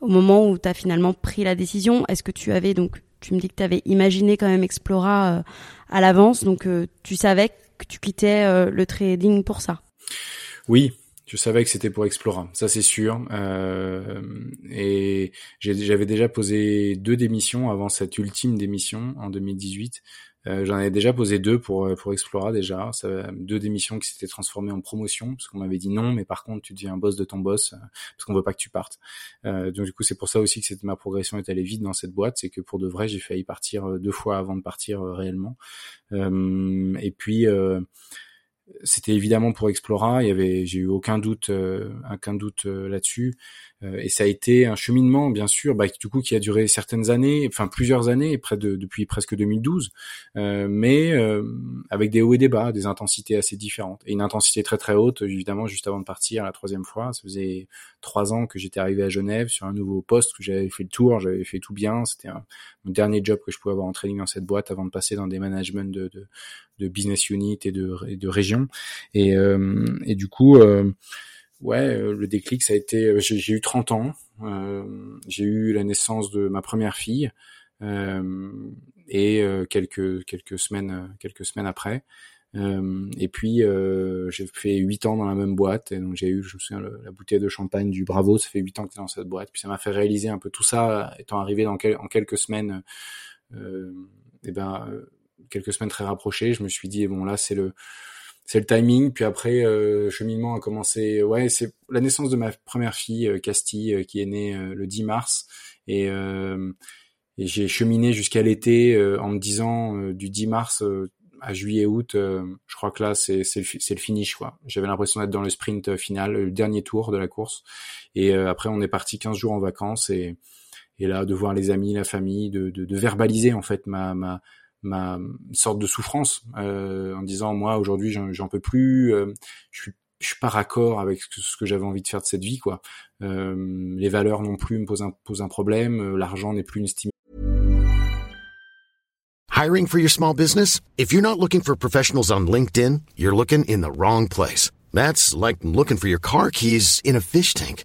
au moment où tu as finalement pris la décision, est-ce que tu avais donc tu me dis que tu avais imaginé quand même Explora à l'avance donc tu savais que tu quittais le trading pour ça? Oui, je savais que c'était pour Explora, ça c'est sûr. Euh, et j'avais déjà posé deux démissions avant cette ultime démission en 2018. Euh, J'en avais déjà posé deux pour pour Explora déjà, ça, deux démissions qui s'étaient transformées en promotion parce qu'on m'avait dit non, mais par contre tu deviens boss de ton boss euh, parce qu'on veut pas que tu partes. Euh, donc du coup c'est pour ça aussi que ma progression est allée vite dans cette boîte, c'est que pour de vrai j'ai failli partir euh, deux fois avant de partir euh, réellement. et puis c'était évidemment pour Explora. Il y avait, j'ai eu aucun doute, euh, euh, là-dessus. Euh, et ça a été un cheminement, bien sûr, bah, du coup, qui a duré certaines années, enfin plusieurs années, près de, depuis presque 2012, euh, mais euh, avec des hauts et des bas, des intensités assez différentes. Et une intensité très très haute, évidemment, juste avant de partir la troisième fois. Ça faisait trois ans que j'étais arrivé à Genève sur un nouveau poste, que j'avais fait le tour, j'avais fait tout bien. C'était mon dernier job que je pouvais avoir en training dans cette boîte avant de passer dans des managements de, de, de business unit et de, et de région. Et, et du coup ouais, euh, le déclic, ça a été, euh, j'ai eu 30 ans, euh, j'ai eu la naissance de ma première fille, et quelques quelques semaines quelques semaines après. et puis j'ai fait huit ans dans la même boîte et donc j'ai eu, je me souviens, la bouteille de champagne du Bravo. Ça fait huit ans que tu es dans cette boîte. Puis ça m'a fait réaliser un peu tout ça, étant arrivé dans en quelques semaines. et ben quelques semaines très rapprochées, je me suis dit bon là c'est le c'est le timing. Puis après, euh, cheminement a commencé. Ouais, c'est la naissance de ma première fille, euh, Castille, euh, qui est née euh, le 10 mars. Et, et j'ai cheminé jusqu'à l'été en me disant du 10 mars à juillet-août, je crois que là c'est c'est le, le, finish quoi. J'avais l'impression d'être dans le sprint final, le dernier tour de la course. Et après, on est parti 15 jours en vacances et et là de voir les amis, la famille, de, de, de verbaliser en fait ma ma ma sorte de souffrance euh, en disant moi aujourd'hui j'en peux plus, euh, je suis je suis pas raccord avec ce que j'avais envie de faire de cette vie quoi. Euh, les valeurs non plus me posent un, posent un problème, euh, l'argent n'est plus une. Hiring for your small business? If you're not looking for professionals on LinkedIn, you're looking in the wrong place. That's like looking for your car keys in a fish tank.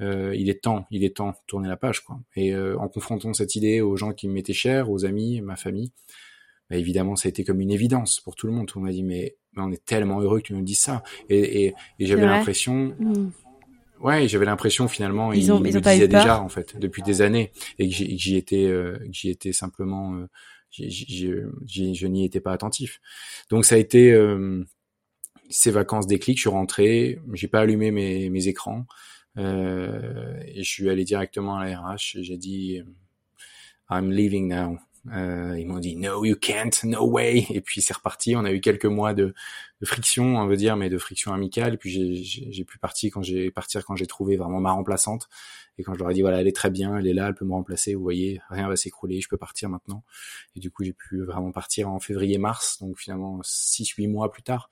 Euh, il est temps, il est temps de tourner la page, quoi. Et euh, en confrontant cette idée aux gens qui m'étaient chers, aux amis, ma famille, bah, évidemment, ça a été comme une évidence pour tout le monde. Monde m'a dit, mais, on est tellement heureux que tu nous dises ça. Et, et, et j'avais l'impression, mmh. ouais, j'avais l'impression finalement, ils, ils, ont, ils me disaient déjà en fait depuis des années, et que j'y étais, euh, j'y étais simplement, euh, je n'y étais pas attentif. Donc ça a été euh, ces vacances déclic. Je suis rentré, j'ai pas allumé mes, mes écrans. Euh, et je suis allé directement à la RH et j'ai dit I'm leaving now. Euh, ils m'ont dit no you can't no way. Et puis c'est reparti. On a eu quelques mois de, de, friction on veut dire mais de friction amicale. Et puis j'ai pu partir quand j'ai partir quand j'ai trouvé vraiment ma remplaçante. Et quand je leur ai dit voilà elle est très bien elle est là elle peut me remplacer. Vous voyez rien va s'écrouler je peux partir maintenant. Et du coup j'ai pu vraiment partir en février mars donc finalement six huit mois plus tard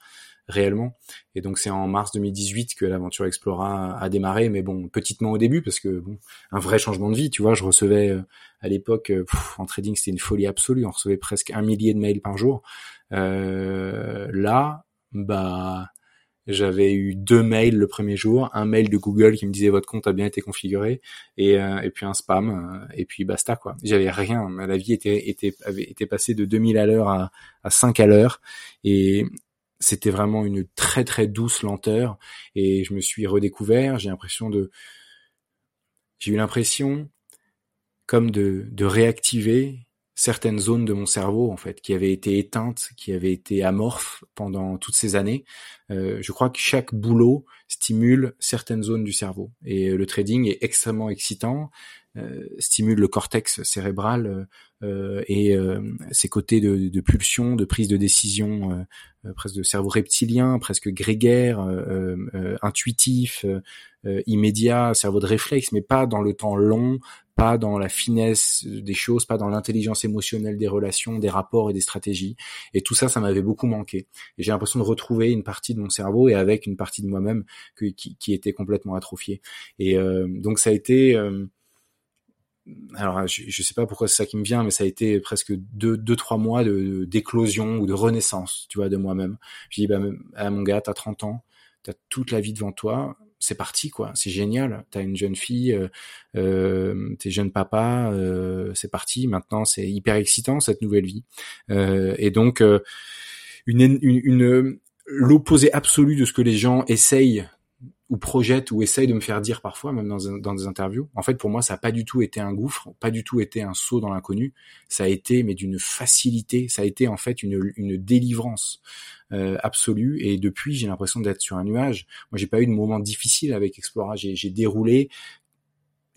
réellement. Et donc c'est en mars 2018 que l'aventure Explora a démarré, mais bon, petitement au début parce que bon, un vrai changement de vie, tu vois, je recevais euh, à l'époque euh, en trading c'était une folie absolue, on recevait presque un millier de mails par jour. Euh, là, bah j'avais eu deux mails le premier jour, un mail de Google qui me disait votre compte a bien été configuré. Et, euh, et puis un spam. Et puis basta quoi. J'avais rien, la vie était était avait été passée de 2000 à l'heure à, à 5 à l'heure. Et c'était vraiment une très très douce lenteur et je me suis redécouvert. J'ai l'impression de, j'ai eu l'impression comme de, de réactiver certaines zones de mon cerveau en fait qui avaient été éteintes, qui avaient été amorphes pendant toutes ces années. Euh, je crois que chaque boulot stimule certaines zones du cerveau et le trading est extrêmement excitant. Euh, stimule le cortex cérébral euh, et ses côtés de, de, pulsion, de prise de décision, presque de cerveau reptilien, presque grégaire, intuitif, immédiat, cerveau de réflexe, mais pas dans le temps long, pas dans la finesse des choses, pas dans l'intelligence émotionnelle des relations, des rapports et des stratégies. Et tout ça, ça m'avait beaucoup manqué. Et j'ai l'impression de retrouver une partie de mon cerveau et avec une partie de moi-même qui, qui, était complètement atrophiée. Et euh, donc ça a été euh, alors je, je sais pas pourquoi c'est ça qui me vient, mais ça a été presque deux, deux trois mois de d'éclosion ou de renaissance, tu vois, de moi-même. Je dis bah ah, mon gars, t'as 30 ans, t'as toute la vie devant toi c'est parti quoi, c'est génial. T'as une jeune fille, euh, euh, t'es jeune papa, euh, c'est parti. Maintenant, c'est hyper excitant cette nouvelle vie. Euh, et donc une, une, une l'opposé absolu de ce que les gens essayent ou projette ou essaye de me faire dire parfois, même dans, des interviews. En fait, pour moi, ça n'a pas du tout été un gouffre, pas du tout été un saut dans l'inconnu. Ça a été, mais d'une facilité. Ça a été en fait une, une délivrance euh, absolue. Et depuis, j'ai l'impression d'être sur un nuage. Moi, j'ai pas eu de moment difficile avec Explora. J'ai déroulé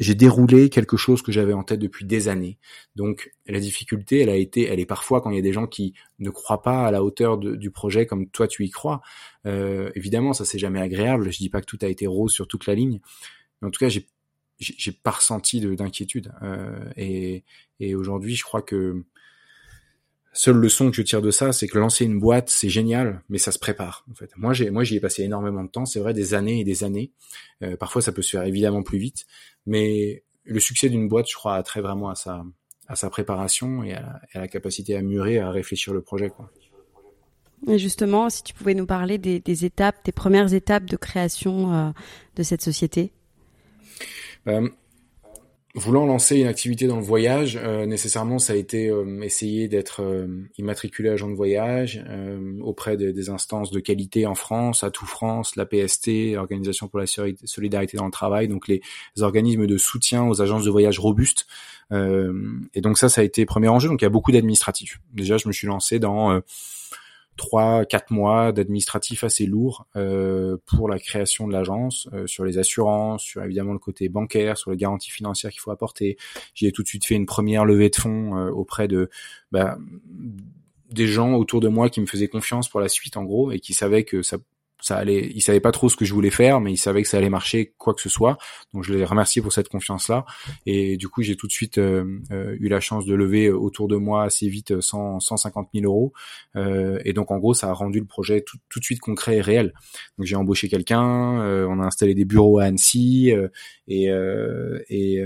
j'ai déroulé quelque chose que j'avais en tête depuis des années. Donc la difficulté, elle a été, elle est parfois quand il y a des gens qui ne croient pas à la hauteur du projet comme toi tu y crois. Euh, évidemment, ça c'est jamais agréable. Je dis pas que tout a été rose sur toute la ligne, mais en tout cas, j'ai pas ressenti d'inquiétude. Euh, et, et aujourd'hui, je crois que seule leçon que je tire de ça, c'est que lancer une boîte, c'est génial, mais ça se prépare. En fait, moi, j'ai, moi, j'y ai passé énormément de temps. C'est vrai, des années et des années. Euh, parfois, ça peut se faire évidemment plus vite, mais le succès d'une boîte, je crois, a trait vraiment à sa, à sa préparation et à, la capacité à mûrir, à réfléchir le projet. Quoi. Et justement, si tu pouvais nous parler des, étapes, des premières étapes de création euh, de cette société? Euh, voulant lancer une activité dans le voyage, euh, nécessairement, ça a été euh, essayer d'être euh, immatriculé agent de voyage auprès des instances de qualité en France, à tout France, la PST, Organisation pour la solidarité dans le travail, donc les, organismes de soutien aux agences de voyage robustes. et donc ça, ça a été premier enjeu. Donc il y a beaucoup d'administratifs. Déjà, je me suis lancé dans trois, quatre mois d'administratif assez lourd euh, pour la création de l'agence, euh, sur les assurances, sur évidemment le côté bancaire, sur les garanties financières qu'il faut apporter. J'ai tout de suite fait une première levée de fonds euh, auprès de bah, des gens autour de moi qui me faisaient confiance pour la suite en gros et qui savaient que ça ça allait, ils savaient pas trop ce que je voulais faire, mais ils savaient que ça allait marcher quoi que ce soit. Donc je les remercie pour cette confiance-là. Et du coup, j'ai tout de suite euh, euh, eu la chance de lever autour de moi assez vite 100, 150 000 euros. Euh, et donc en gros, ça a rendu le projet tout, tout de suite concret et réel. Donc j'ai embauché quelqu'un, on a installé des bureaux à Annecy et et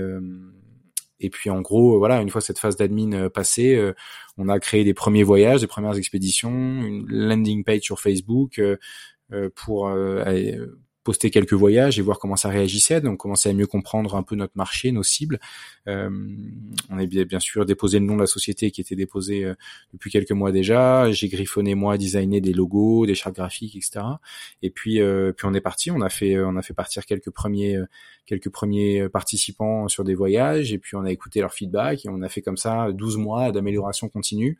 et puis en gros, voilà, une fois cette phase d'admin passée, on a créé des premiers voyages, des premières expéditions, une landing page sur Facebook, euh, pour euh, poster quelques voyages et voir comment ça réagissait. Donc, commencer à mieux comprendre un peu notre marché, nos cibles. Euh, on a bien, sûr déposé le nom de la société qui était déposé euh, depuis quelques mois déjà. J'ai griffonné moi, designé des logos, des chartes graphiques, etc. Et puis, euh, puis on est parti. On a fait, on a fait partir quelques premiers, quelques premiers participants sur des voyages. Et puis on a écouté leur feedback et on a fait comme ça 12 mois d'amélioration continue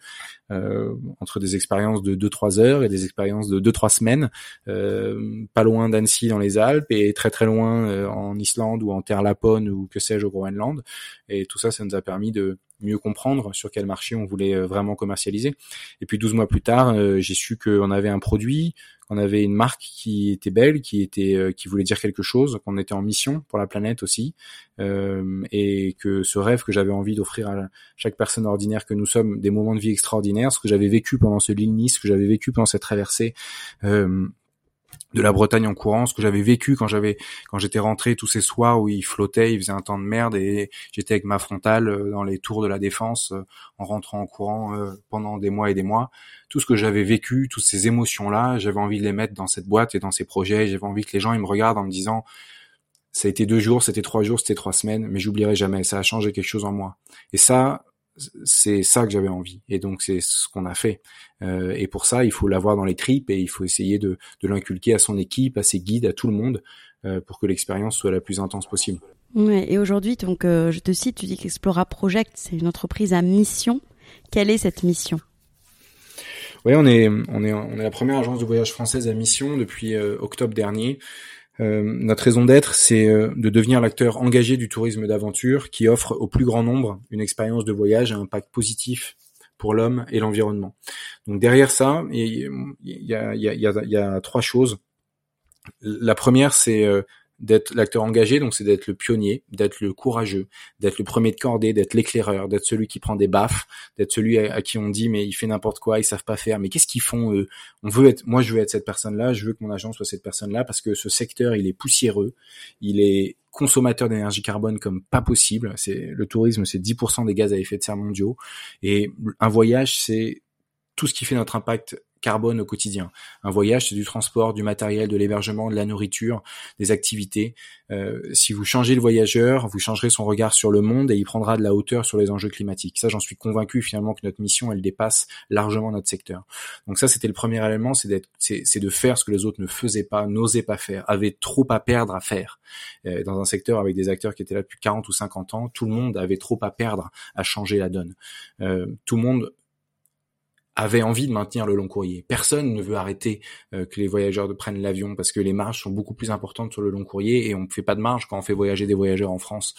entre des expériences de 2-3 heures et des expériences de 2-3 semaines, pas loin d'Annecy les Alpes et très très loin euh, en Islande ou en terre lapone ou que sais-je au Groenland. Et tout ça, ça nous a permis de mieux comprendre sur quel marché on voulait euh, vraiment commercialiser. Et puis 12 mois plus tard, euh, j'ai su qu'on avait un produit, qu'on avait une marque qui était belle, qui était, qui voulait dire quelque chose, qu'on était en mission pour la planète aussi, et que ce rêve que j'avais envie d'offrir à chaque personne ordinaire que nous sommes, des moments de vie extraordinaires, ce que j'avais vécu pendant ce l'île Nice, ce que j'avais vécu pendant cette traversée de la Bretagne en courant, ce que j'avais vécu quand j'avais quand j'étais rentré tous ces soirs où il flottait, il faisait un temps de merde et j'étais avec ma frontale euh, dans les tours de la défense euh, en rentrant en courant euh, pendant des mois et des mois. Tout ce que j'avais vécu, toutes ces émotions là, j'avais envie de les mettre dans cette boîte et dans ces projets. J'avais envie que les gens ils me regardent en me disant ça a été deux jours, c'était trois jours, c'était trois semaines, mais j'oublierai jamais. Ça a changé quelque chose en moi. Et ça, c'est ça que j'avais envie. Et donc c'est ce qu'on a fait. Euh, et pour ça, il faut l'avoir dans les tripes et il faut essayer de, de l'inculquer à son équipe, à ses guides, à tout le monde, euh, pour que l'expérience soit la plus intense possible. Ouais, et aujourd'hui, donc euh, je te cite, tu dis qu'Explora Project, c'est une entreprise à mission. Quelle est cette mission? Oui, on est, on est, on est la première agence de voyage française à mission depuis euh, octobre dernier. Euh, notre raison d'être, c'est euh, de devenir l'acteur engagé du tourisme d'aventure qui offre au plus grand nombre une expérience de voyage à impact positif pour l'homme et l'environnement. Donc derrière ça, il y a, y, a, y, y a, trois choses. La première, c'est euh, d'être l'acteur engagé, donc c'est d'être le pionnier, d'être le courageux, d'être le premier de cordée, d'être l'éclaireur, d'être celui qui prend des baffes, d'être celui à, qui on dit mais il fait n'importe quoi, ils savent pas faire, mais qu'est-ce qu'ils font eux? On veut être, moi je veux être cette personne-là, je veux que mon agence soit cette personne-là parce que ce secteur il est poussiéreux, il est consommateur d'énergie carbone comme pas possible. C'est le tourisme, c'est 10% des gaz à effet de serre mondiaux. Et un voyage c'est tout ce qui fait notre impact carbone au quotidien. Un voyage, c'est du transport, du matériel, de l'hébergement, de la nourriture, des activités. Euh, si vous changez le voyageur, vous changerez son regard sur le monde et il prendra de la hauteur sur les enjeux climatiques. Ça, j'en suis convaincu finalement que notre mission, elle dépasse largement notre secteur. Donc ça, c'était le premier élément, c'est de faire ce que les autres ne faisaient pas, n'osaient pas faire, avaient trop à perdre à faire. Euh, dans un secteur avec des acteurs qui étaient là depuis 40 ou 50 ans, tout le monde avait trop à perdre à changer la donne. Euh, tout le monde avait envie de maintenir le long courrier. Personne ne veut arrêter euh, que les voyageurs prennent l'avion parce que les marges sont beaucoup plus importantes sur le long courrier et on ne fait pas de marge quand on fait voyager des voyageurs en France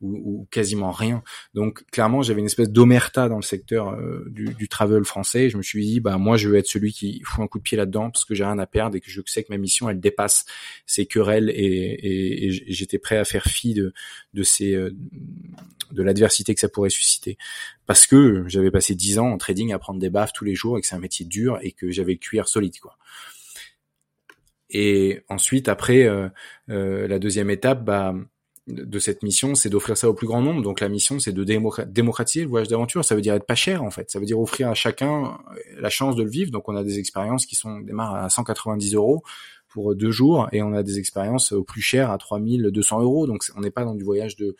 ou, quasiment rien. Donc clairement, j'avais une espèce d'omerta dans le secteur euh, du, du, travel français. Je me suis dit, bah moi, je veux être celui qui fout un coup de pied là-dedans parce que j'ai rien à perdre et que je sais que ma mission, elle dépasse ces querelles et, et, et j'étais prêt à faire fi de, de ces euh, de l'adversité que ça pourrait susciter. Parce que j'avais passé dix ans en trading à prendre des baffes tous les jours et que c'est un métier dur et que j'avais le cuir solide, quoi. Et ensuite, après, euh, euh, la deuxième étape, bah, de cette mission, c'est d'offrir ça au plus grand nombre. Donc la mission, c'est de démocratiser le voyage d'aventure. Ça veut dire être pas cher en fait. Ça veut dire offrir à chacun la chance de le vivre. Donc on a des expériences qui sont démarrent à 190 euros pour deux jours et on a des expériences au plus cher à 3200 euros. Donc on n'est pas dans du voyage de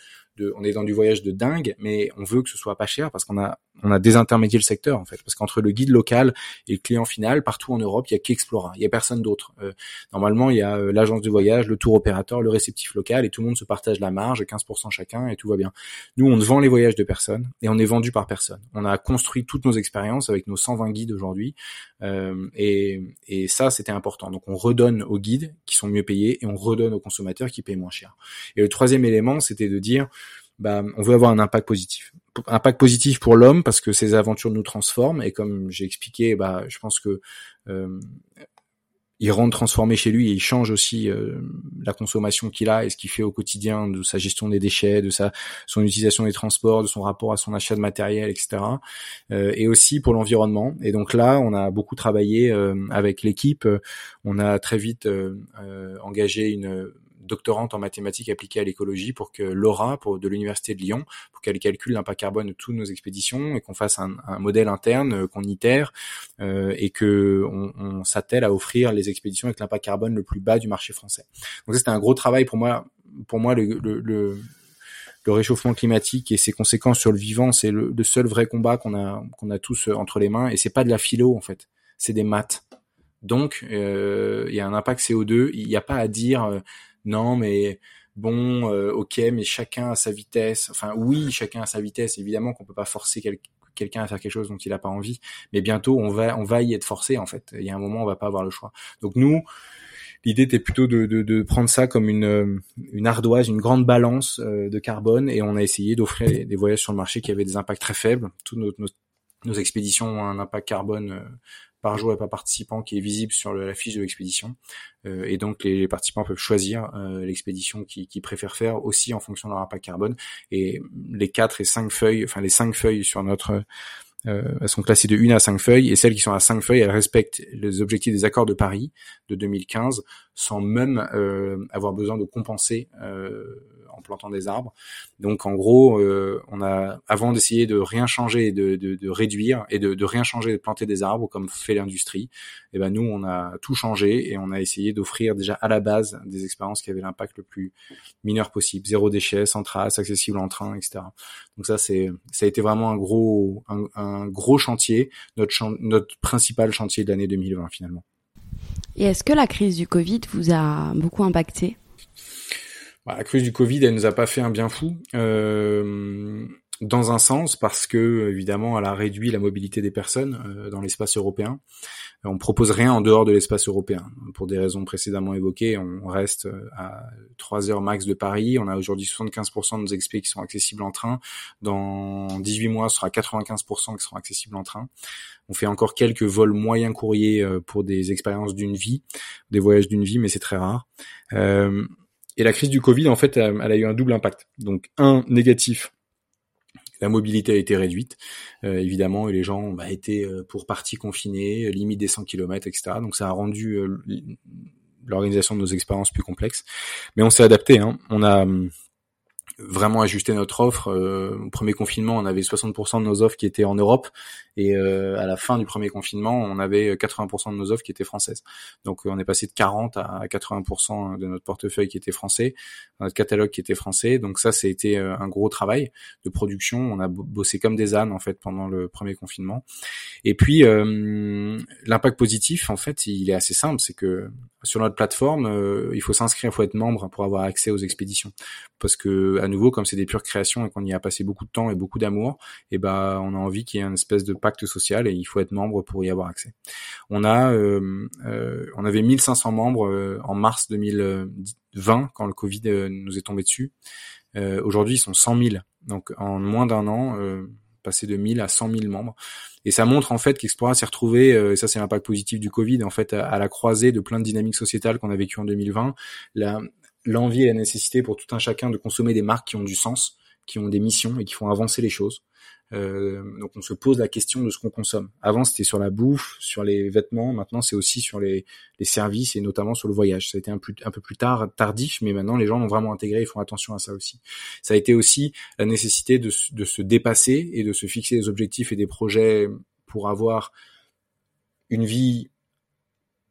on est dans du voyage de dingue, mais on veut que ce soit pas cher parce qu'on a, on a désintermédié le secteur en fait, parce qu'entre le guide local et le client final, partout en Europe, il y a qu'Explora, il y a personne d'autre. Euh, normalement, il y a euh, l'agence de voyage, le tour opérateur, le réceptif local, et tout le monde se partage la marge, 15% chacun, et tout va bien. Nous, on vend les voyages de personnes et on est vendu par personne. On a construit toutes nos expériences avec nos 120 guides aujourd'hui, euh, et, et ça, c'était important. Donc, on redonne aux guides qui sont mieux payés et on redonne aux consommateurs qui payent moins cher. Et le troisième élément, c'était de dire bah, on veut avoir un impact positif. Impact positif pour l'homme parce que ces aventures nous transforment et comme j'ai expliqué, bah, je pense que euh, il rentre transformé chez lui et il change aussi euh, la consommation qu'il a et ce qu'il fait au quotidien de sa gestion des déchets, de sa son utilisation des transports, de son rapport à son achat de matériel, etc. Euh, et aussi pour l'environnement. Et donc là, on a beaucoup travaillé euh, avec l'équipe. On a très vite engagé une doctorante en mathématiques appliquées à l'écologie pour que Laura, pour, de l'université de Lyon, pour qu'elle calcule l'impact carbone de toutes nos expéditions et qu'on fasse un, modèle interne, euh, qu'on itère euh, et que on, s'attelle à offrir les expéditions avec l'impact carbone le plus bas du marché français. Donc ça c'était un gros travail pour moi. Pour moi, le, réchauffement climatique et ses conséquences sur le vivant, c'est le, seul vrai combat qu'on a qu'on a tous euh, entre les mains et c'est pas de la philo en fait, c'est des maths. Donc il y a un impact CO2, il n'y a pas à dire non, mais bon, euh, ok, mais chacun a sa vitesse. Enfin, oui, chacun a sa vitesse. Évidemment qu'on peut pas forcer quelqu'un à faire quelque chose dont il n'a pas envie, mais bientôt on va, on va y être forcé en fait. Il y a un moment, on va pas avoir le choix. Donc nous, l'idée était plutôt de, de, prendre ça comme une, une ardoise, une grande balance euh, de carbone, et on a essayé d'offrir des, voyages sur le marché qui avaient des impacts très faibles. Toutes nos, nos, expéditions ont un impact carbone euh, par jour et par participant qui est visible sur la fiche de l'expédition. Euh, et donc les, participants peuvent choisir euh, l'expédition qu'ils qui préfèrent faire aussi en fonction de leur impact carbone. Et les quatre et cinq feuilles, enfin les cinq feuilles sur notre euh, elles sont classées de 1 à 5 feuilles et celles qui sont à 5 feuilles, elles respectent les objectifs des accords de Paris de 2015 sans même avoir besoin de compenser plantant des arbres. Donc en gros, euh, on a avant d'essayer de rien changer, de, de, de réduire et de, de, rien changer, de planter des arbres comme fait l'industrie, eh ben nous on a tout changé et on a essayé d'offrir déjà à la base des expériences qui avaient l'impact le plus mineur possible, zéro déchet, sans trace, accessible en train, etc. Donc ça c'est ça a été vraiment un gros un, gros chantier, notre notre principal chantier de l'année 2020 finalement. Et est-ce que la crise du Covid vous a beaucoup impacté? Bah, la crise du Covid, elle nous a pas fait un bien fou. Euh, dans un sens, parce que évidemment, elle a réduit la mobilité des personnes euh, dans l'espace européen. On propose rien en dehors de l'espace européen. Pour des raisons précédemment évoquées, on reste euh, à 3 heures max de Paris. On a aujourd'hui 75% de nos expés qui sont accessibles en train. Dans 18 mois, ce sera 95% qui seront accessibles en train. On fait encore quelques vols moyens courriers pour des expériences d'une vie, des voyages d'une vie, mais c'est très rare. Euh, et la crise du Covid, en fait, elle, a eu un double impact. Donc, un négatif, la mobilité a été réduite, euh, évidemment, et les gens bah, été euh, pour partie confinés, limite des 100 km, etc. Donc ça a rendu euh, l'organisation de nos expériences plus complexes. Mais on s'est adapté. Hein. On a hum, vraiment ajuster notre offre. Euh, au premier confinement, on avait 60% de nos offres qui étaient en Europe, et euh, à la fin du premier confinement, on avait 80% de nos offres qui étaient françaises. Donc, on est passé de 40 à 80% de notre portefeuille qui était français, notre catalogue qui était français. Donc ça, c'était euh, un gros travail de production. On a bossé comme des ânes en fait pendant le premier confinement. Et puis, l'impact positif, en fait, il est assez simple, c'est que sur notre plateforme, euh, il faut s'inscrire, il faut être membre pour avoir accès aux expéditions. Parce que à nouveau, comme c'est des pures créations et qu'on y a passé beaucoup de temps et beaucoup d'amour, et eh ben on a envie qu'il y ait une espèce de pacte social et il faut être membre pour y avoir accès. On a, euh, euh, on avait 1500 membres en mars 2020 quand le Covid nous est tombé dessus. Aujourd'hui, ils sont 100 000. Donc en moins d'un an, passer de 1000 à 100 000 membres. Et ça montre en fait qu'Explora s'est retrouvé, euh, et ça c'est l'impact positif du Covid, en fait, à, la croisée de plein de dynamiques sociétales qu'on a vécues en 2020, l'envie et la nécessité pour tout un chacun de consommer des marques qui ont du sens, qui ont des missions et qui font avancer les choses. Euh, donc on se pose la question de ce qu'on consomme. Avant c'était sur la bouffe, sur les vêtements, maintenant c'est aussi sur les, les, services et notamment sur le voyage. Ça a été un, peu plus tard, tardif, mais maintenant les gens l'ont vraiment intégré et font attention à ça aussi. Ça a été aussi la nécessité de, de se dépasser et de se fixer des objectifs et des projets pour avoir une vie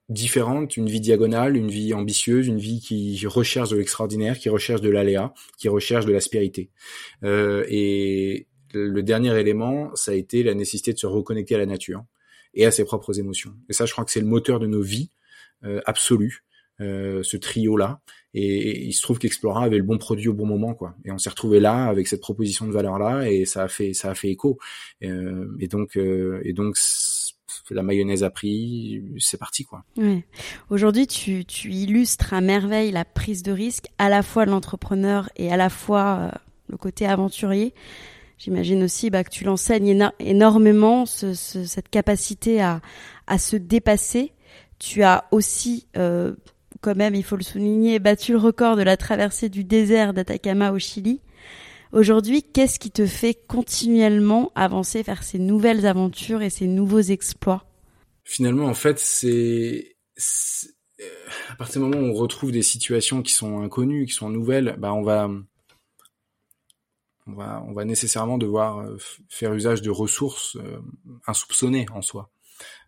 différente, une vie diagonale, une vie ambitieuse, une vie qui recherche de l'extraordinaire, qui recherche de l'aléa, qui recherche de l'aspérité. Euh, et, le dernier élément, ça a été la nécessité de se reconnecter à la nature et à ses propres émotions. Et ça, je crois que c'est le moteur de nos vies euh, absolues, euh, ce trio-là. Et, il se trouve qu'Explora avait le bon produit au bon moment, quoi. Et on s'est retrouvé là avec cette proposition de valeur-là, et ça a fait, ça a fait écho. Euh, et donc, euh, et donc, la mayonnaise a pris, c'est parti quoi. Aujourd'hui, tu, illustres à merveille la prise de risque, à la fois de l'entrepreneur et à la fois euh, le côté aventurier. J'imagine aussi bah, que tu l'enseignes énormément, ce, cette capacité à, à se dépasser. Tu as aussi, euh, quand même, il faut le souligner, battu le record de la traversée du désert d'Atacama au Chili. Aujourd'hui, qu'est-ce qui te fait continuellement avancer vers ces nouvelles aventures et ces nouveaux exploits? Finalement, en fait, c'est à partir du moment où on retrouve des situations qui sont inconnues, qui sont nouvelles, bah on va on va, on va nécessairement devoir euh, faire usage de ressources euh, insoupçonnées en soi.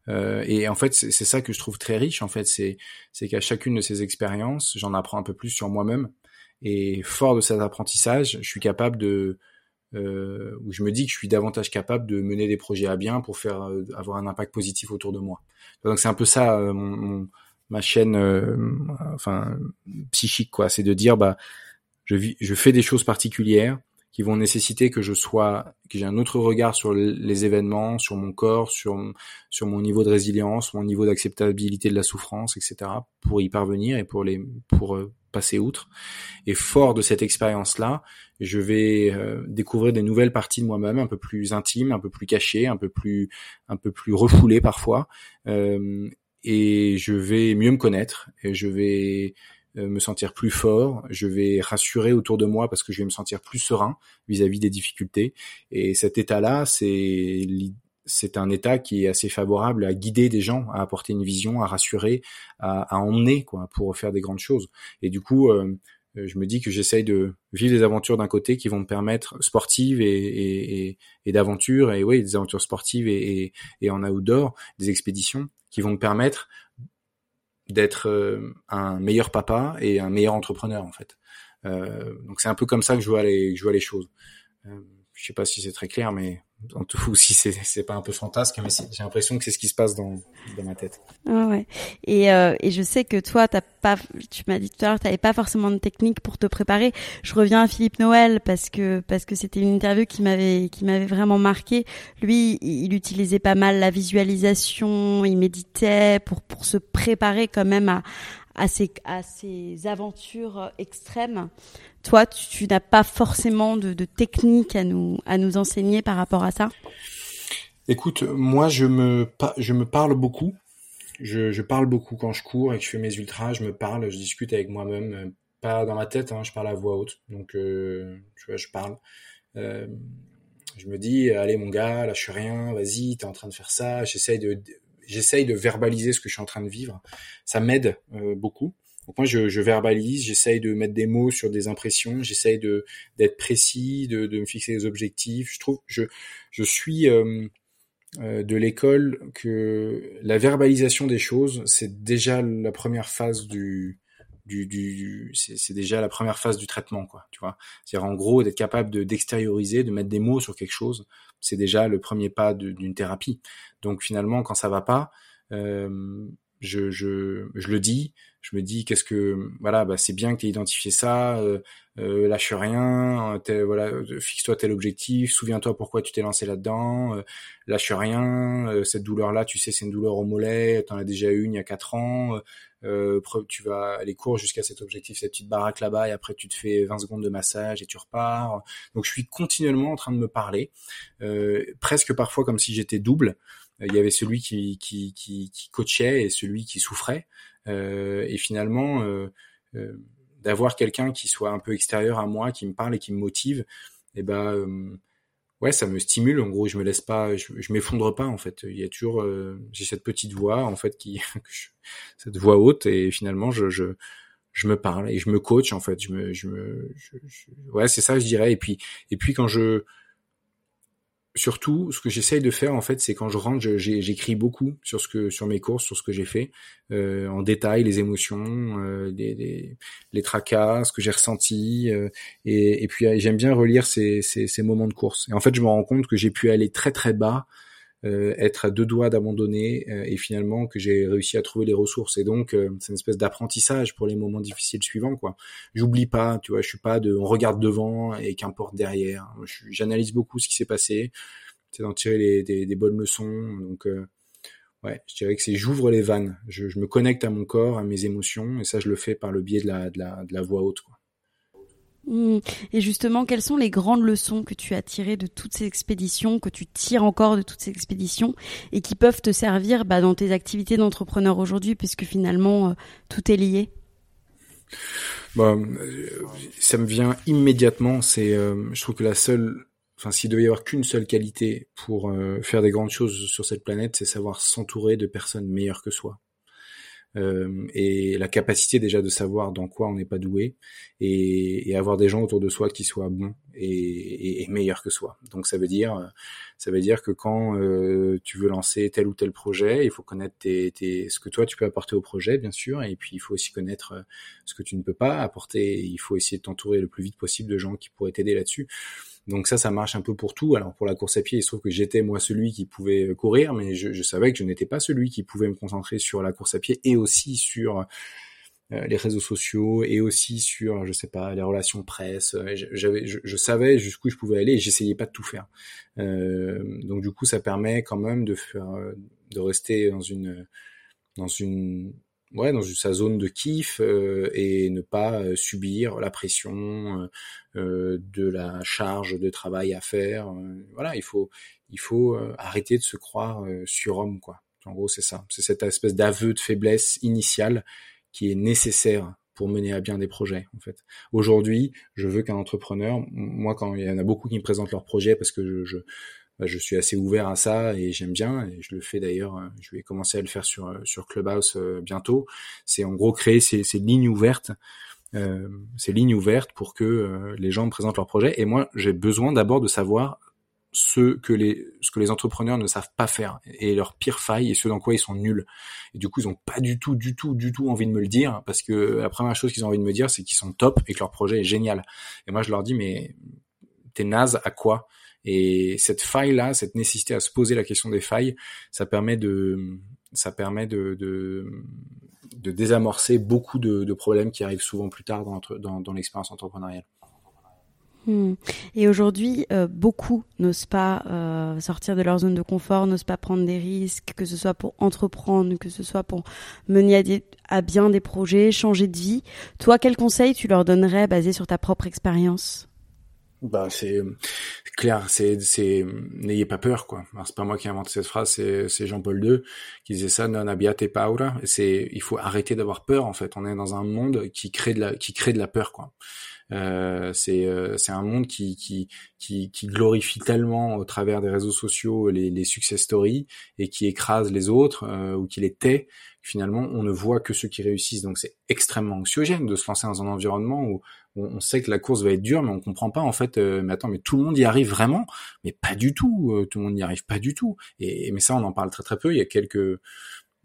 Euh, et en fait, c'est ça que je trouve très riche. En fait, c'est c'est qu'à chacune de ces expériences, j'en apprends un peu plus sur moi-même. Et fort de cet apprentissage, je suis capable de, euh, où je me dis que je suis davantage capable de mener des projets à bien pour faire avoir un impact positif autour de moi. Donc c'est un peu ça mon, ma chaîne, enfin psychique quoi. C'est de dire bah je, vis, je fais des choses particulières qui vont nécessiter que je sois, que j'ai un autre regard sur les événements, sur mon corps, sur sur mon niveau de résilience, mon niveau d'acceptabilité de la souffrance, etc. pour y parvenir et pour les pour euh, passer outre. Et fort de cette expérience-là, je vais euh, découvrir des nouvelles parties de moi-même, un peu plus intimes, un peu plus cachées, un peu plus un peu plus refoulées parfois. Euh, et je vais mieux me connaître et je vais me sentir plus fort, je vais rassurer autour de moi parce que je vais me sentir plus serein vis-à-vis des difficultés. Et cet état-là, c'est c'est un état qui est assez favorable à guider des gens, à apporter une vision, à rassurer, à, emmener quoi, pour faire des grandes choses. Et du coup, euh, je me dis que j'essaye de vivre des aventures d'un côté qui vont me permettre sportives et, et, et, et d'aventures et oui des aventures sportives et, et, en outdoor des expéditions qui vont me permettre d'être euh, un meilleur papa et un meilleur entrepreneur en fait. Euh, donc c'est un peu comme ça que je vois les, je vois les choses. Euh, je sais pas si c'est très clair, mais en tout cas, si c'est c'est pas un peu fantasque, mais j'ai l'impression que c'est ce qui se passe dans dans ma tête. Ah ouais. Et euh, et je sais que toi, t'as pas, tu m'as dit tout à l'heure, t'avais pas forcément de technique pour te préparer. Je reviens à Philippe Noël parce que parce que c'était une interview qui m'avait qui m'avait vraiment marqué. Lui, il utilisait pas mal la visualisation, il méditait pour pour se préparer quand même à à ces, aventures extrêmes. Toi, tu, n'as pas forcément de, de technique à nous, à nous enseigner par rapport à ça? Écoute, moi, je me, je me parle beaucoup. Je, parle beaucoup quand je cours et que je fais mes ultras. Je me parle, je discute avec moi-même. Euh, pas dans ma tête, hein, je parle à voix haute. Donc, euh, tu vois, je parle. Euh, je me dis, allez mon gars, lâche rien, vas-y, t'es en train de faire ça. J'essaye de j'essaye de verbaliser ce que je suis en train de vivre. Ça m'aide euh, beaucoup. Donc moi, je, je verbalise, j'essaye de mettre des mots sur des impressions, j'essaye de d'être précis, de, de, me fixer des objectifs. Je trouve, je je suis euh, euh, de l'école que la verbalisation des choses, c'est déjà la première phase du c'est déjà la première phase du traitement quoi tu vois. C'est-à-dire en gros d'être capable de d'extérioriser de mettre des mots sur quelque chose c'est déjà le premier pas d'une thérapie. Donc finalement quand ça va pas euh, je, je, je le dis. Je me dis qu'est-ce que voilà bah c'est bien que tu identifié ça euh, euh, lâche rien voilà fixe-toi tel objectif souviens-toi pourquoi tu t'es lancé là-dedans euh, lâche rien euh, cette douleur là tu sais c'est une douleur au mollet t'en as déjà eu une il y a quatre ans euh, tu vas aller court jusqu'à cet objectif cette petite baraque là-bas et après tu te fais 20 secondes de massage et tu repars. Donc je suis continuellement en train de me parler presque parfois comme si j'étais double il y avait celui qui, qui, qui, qui coachait et celui qui souffrait euh, et finalement, euh, euh, d'avoir quelqu'un qui soit un peu extérieur à moi, qui me parle et qui me motive, et ben ouais, ça me stimule. En gros, je me laisse pas, je, je m'effondre pas en fait. Il y a toujours, j'ai cette petite voix en fait qui, cette voix haute et finalement je, je je me parle et je me coach en fait. Je me, je me, ouais, c'est ça je dirais. Et puis, et puis quand je, surtout, ce que j'essaye de faire en fait, c'est quand je rentre, j'écris beaucoup sur ce que, sur mes courses, sur ce que j'ai fait, euh, en détail, les émotions, euh, les, les, tracas, ce que j'ai ressenti, euh, et, et, puis j'aime bien relire ces, ces, ces moments de course. Et en fait, je me rends compte que j'ai pu aller très très bas euh, être à deux doigts d'abandonner euh, et finalement que j'ai réussi à trouver les ressources. Et donc euh, c'est une espèce d'apprentissage pour les moments difficiles suivants quoi. J'oublie pas tu vois je suis pas de on regarde devant et qu'importe derrière. J'analyse beaucoup ce qui s'est passé. C'est d'en tirer les, des, des, bonnes leçons. Donc ouais je dirais que c'est j'ouvre les vannes. Je, je, me connecte à mon corps à mes émotions et ça je le fais par le biais de la de la, de la voix haute quoi. Et justement, quelles sont les grandes leçons que tu as tirées de toutes ces expéditions, que tu tires encore de toutes ces expéditions, et qui peuvent te servir bah, dans tes activités d'entrepreneur aujourd'hui, puisque finalement, euh, tout est lié? Bah, euh, Ça me vient immédiatement. C'est, euh, je trouve que la seule, enfin, s'il devait y avoir qu'une seule qualité pour faire des grandes choses sur cette planète, c'est savoir s'entourer de personnes meilleures que soi euh, et la capacité déjà de savoir dans quoi on n'est pas doué et, et, avoir des gens autour de soi qui soient bons et, et, meilleurs que soi. Donc ça veut dire ça veut dire que quand euh, tu veux lancer tel ou tel projet, il faut connaître tes, tes, ce que toi tu peux apporter au projet bien sûr et puis il faut aussi connaître euh, ce que tu ne peux pas apporter. Il faut essayer de t'entourer le plus vite possible de gens qui pourraient t'aider là-dessus. Donc ça, ça marche un peu pour tout. Alors pour la course à pied, il se trouve que j'étais moi celui qui pouvait euh, courir, mais je, je savais que je n'étais pas celui qui pouvait me concentrer sur la course à pied et aussi sur euh, les réseaux sociaux et aussi sur, je sais pas, les relations presse. Euh, j'avais, je, je, savais jusqu'où je pouvais aller et j'essayais pas de tout faire. Euh, donc du coup, ça permet quand même de faire, de rester dans une, dans une ouais, dans sa zone de kiff euh, et ne pas euh, subir la pression euh, de la charge de travail à faire. voilà, il faut il faut arrêter de se croire surhomme quoi. En gros, c'est ça. C'est cette espèce d'aveu de faiblesse initiale qui est nécessaire pour mener à bien des projets en fait. Aujourd'hui, je veux qu'un entrepreneur, moi quand il y en a beaucoup qui me présentent leurs projets parce que je, je bah, je suis assez ouvert à ça et j'aime bien et je le fais d'ailleurs euh, je vais commencer à le faire sur euh, sur Clubhouse euh, bientôt. C'est en gros créer ces, lignes ouvertes ces lignes ouvertes pour que les gens présentent leurs projets. Et moi j'ai besoin d'abord de savoir ce que les ce que les entrepreneurs ne savent pas faire et leurs pires failles et ce dans quoi ils sont nuls. Et du coup ils ont pas du tout du tout du tout envie de me le dire parce que la première chose qu'ils ont envie de me dire c'est qu'ils sont top et que leur projet est génial. Et moi je leur dis mais t'es naze à quoi? Et cette faille-là, cette nécessité à se poser la question des failles, ça permet de, ça permet de, de, désamorcer beaucoup de, problèmes qui arrivent souvent plus tard dans, dans, dans l'expérience entrepreneuriale. Hmm. Et aujourd'hui, euh, beaucoup n'osent pas euh, sortir de leur zone de confort, n'osent pas prendre des risques, que ce soit pour entreprendre, que ce soit pour mener à, à bien des projets, changer de vie. Toi, quel conseil tu leur donnerais basé sur ta propre expérience? Bah c'est clair, c'est c'est n'ayez pas peur quoi. C'est pas moi qui ai inventé cette phrase, c'est c'est Jean-Paul II qui disait ça non abbiate paura. C'est il faut arrêter d'avoir peur en fait. On est dans un monde qui crée de la qui crée de la peur quoi. Euh, c'est euh, c'est un monde qui, qui qui qui glorifie tellement au travers des réseaux sociaux les les success stories et qui écrase les autres euh, ou qui les tait. Finalement, on ne voit que ceux qui réussissent. Donc c'est extrêmement anxiogène de se lancer dans un environnement où on, sait que la course va être dure, mais on comprend pas en fait. Euh, mais attends, mais tout le monde y arrive vraiment? Mais pas du tout. Euh, tout le monde n'y arrive pas du tout. Et mais ça, on en parle très très peu. Il y a quelques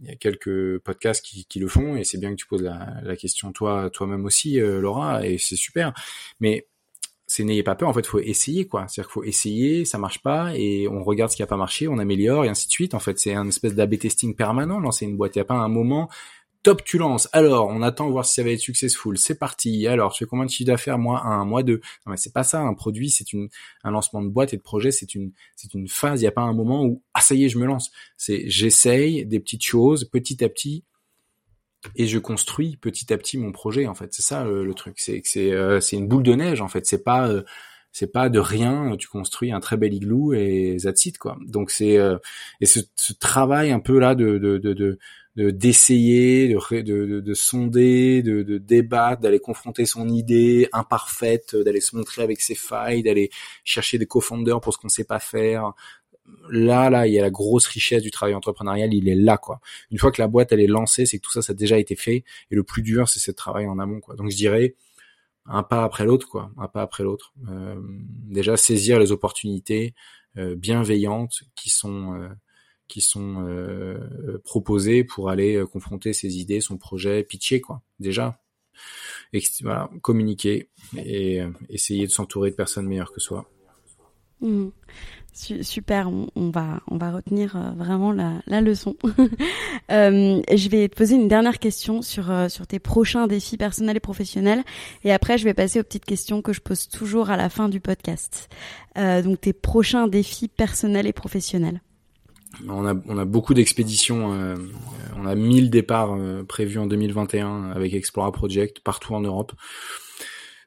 il y a quelques podcasts qui, qui le font et c'est bien que tu poses la, la question toi toi-même aussi euh, Laura et c'est super mais c'est n'ayez pas peur en fait faut essayer quoi c'est-à-dire qu'il faut essayer ça marche pas et on regarde ce qui a pas marché on améliore et ainsi de suite en fait c'est un espèce d'AB testing permanent lancer une boîte il y a pas un moment Top, tu lances. Alors, on attend voir si ça va être successful. C'est parti. Alors, tu fais combien de chiffre d'affaires? Mois 1, mois 2. Non, mais c'est pas ça. Un produit, c'est une, un lancement de boîte et de projet, c'est une, c'est une phase. Il n'y a pas un moment où, ah, ça y est, je me lance. C'est, j'essaye des petites choses petit à petit et je construis petit à petit mon projet, en fait. C'est ça, le, truc. C'est c'est, euh, c'est une boule de neige, en fait. C'est pas, euh, c'est pas de rien, tu construis un très bel igloo et that's it, quoi. Donc c'est, euh, et ce, ce, travail un peu là de, de, de, de d'essayer, de, de, de, sonder, de, de débattre, d'aller confronter son idée imparfaite, d'aller se montrer avec ses failles, d'aller chercher des co-founders pour ce qu'on sait pas faire. Là, là, il y a la grosse richesse du travail entrepreneurial, il est là, quoi. Une fois que la boîte elle est lancée, c'est que tout ça, ça a déjà été fait, et le plus dur, c'est ce travail en amont, quoi. Donc je dirais un pas après l'autre, quoi, un pas après l'autre. Euh, déjà saisir les opportunités euh, bienveillantes qui sont euh, proposés pour aller confronter ses idées, son projet, pitcher quoi. Déjà, communiquer et essayer de s'entourer de personnes meilleures que soi. Mmh. Super, on, va on va retenir vraiment la, la leçon. euh, je vais te poser une dernière question sur sur tes prochains défis personnels et professionnels, et après je vais passer aux petites questions que je pose toujours à la fin du podcast. Euh, donc tes prochains défis personnels et professionnels on a, on a beaucoup d'expéditions. Euh, on a 1000 départs euh, prévus en 2021 avec Explora Project partout en Europe,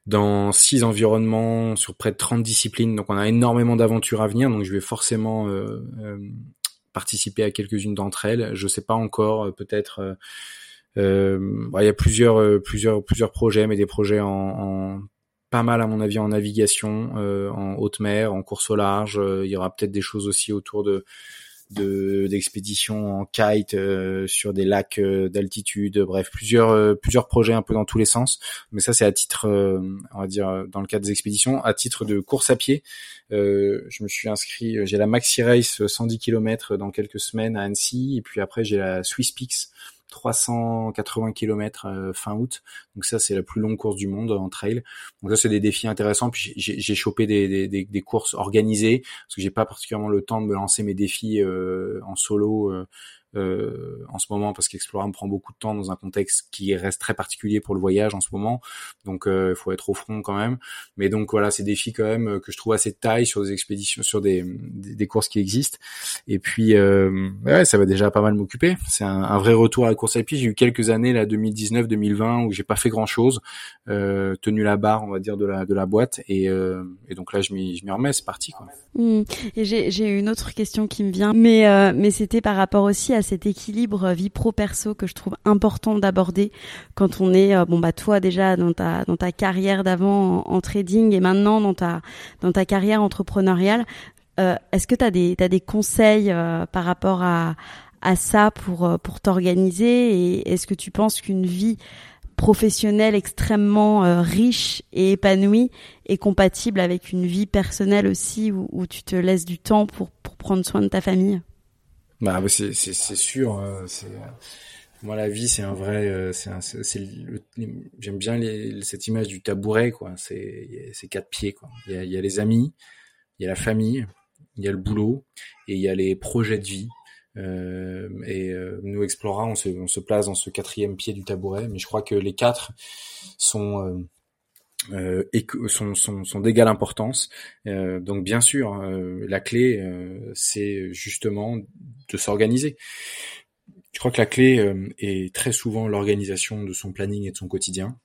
dans six environnements sur près de 30 disciplines. Donc on a énormément d'aventures à venir. Donc je vais forcément euh, participer à quelques-unes d'entre elles. Je sais pas encore, peut-être. il y a plusieurs, plusieurs, plusieurs projets, mais des projets en, en pas mal à mon avis en navigation, en haute mer, en course au large. il y aura peut-être des choses aussi autour de de d'expéditions en kite euh, sur des lacs euh, d'altitude, bref plusieurs euh, plusieurs projets un peu dans tous les sens. Mais ça c'est à titre, on va dire dans le cadre des expéditions, à titre de course à pied. je me suis inscrit, j'ai la Maxi Race 110 km dans quelques semaines à Annecy, et puis après j'ai la Swiss Peaks 380 km euh, fin août. Donc ça, c'est la plus longue course du monde en trail. Donc ça, c'est des défis intéressants. Puis j'ai chopé des, des, courses organisées parce que j'ai pas particulièrement le temps de me lancer mes défis euh, en solo. Euh, euh, en ce moment parce qu'Explora me prend beaucoup de temps dans un contexte qui reste très particulier pour le voyage en ce moment. Donc il faut être au front quand même. Mais donc voilà, ces défis quand même que je trouve assez de taille sur des expéditions, sur des, des, courses qui existent. Et puis ouais, ça va déjà pas mal m'occuper. C'est un, un, vrai retour à la course à pied. J'ai eu quelques années là 2019-2020 où j'ai pas fait grand chose, euh, tenu la barre on va dire de la de la boîte et, et donc là je m'y remets, c'est parti quoi. Mmh. Et j'ai une autre question qui me vient, mais c'était par rapport aussi à cet équilibre vie pro perso que je trouve important d'aborder quand on est euh, bon bah toi déjà dans ta dans ta carrière d'avant en, trading et maintenant dans ta dans ta carrière entrepreneuriale. Euh, est-ce que tu as des t'as des conseils euh, par rapport à à ça pour pour t'organiser et est-ce que tu penses qu'une vie professionnelle extrêmement riche et épanouie est compatible avec une vie personnelle aussi où, où tu te laisses du temps pour, pour prendre soin de ta famille? Bah, c'est sûr. Hein, c'est moi la vie c'est un vrai. Euh, c'est j'aime bien les, cette image du tabouret quoi. C'est quatre pieds quoi. Il y a, y a les amis, il y a la famille, il y a le boulot et il y a les projets de vie. Euh, et euh, nous Explora, on se, on se place dans ce quatrième pied du tabouret, mais je crois que les quatre sont euh, euh, et sont, sont, sont d'égale importance. Euh, donc bien sûr, euh, la clé, euh, c'est justement de s'organiser. Je crois que la clé est très souvent l'organisation de son planning et de son quotidien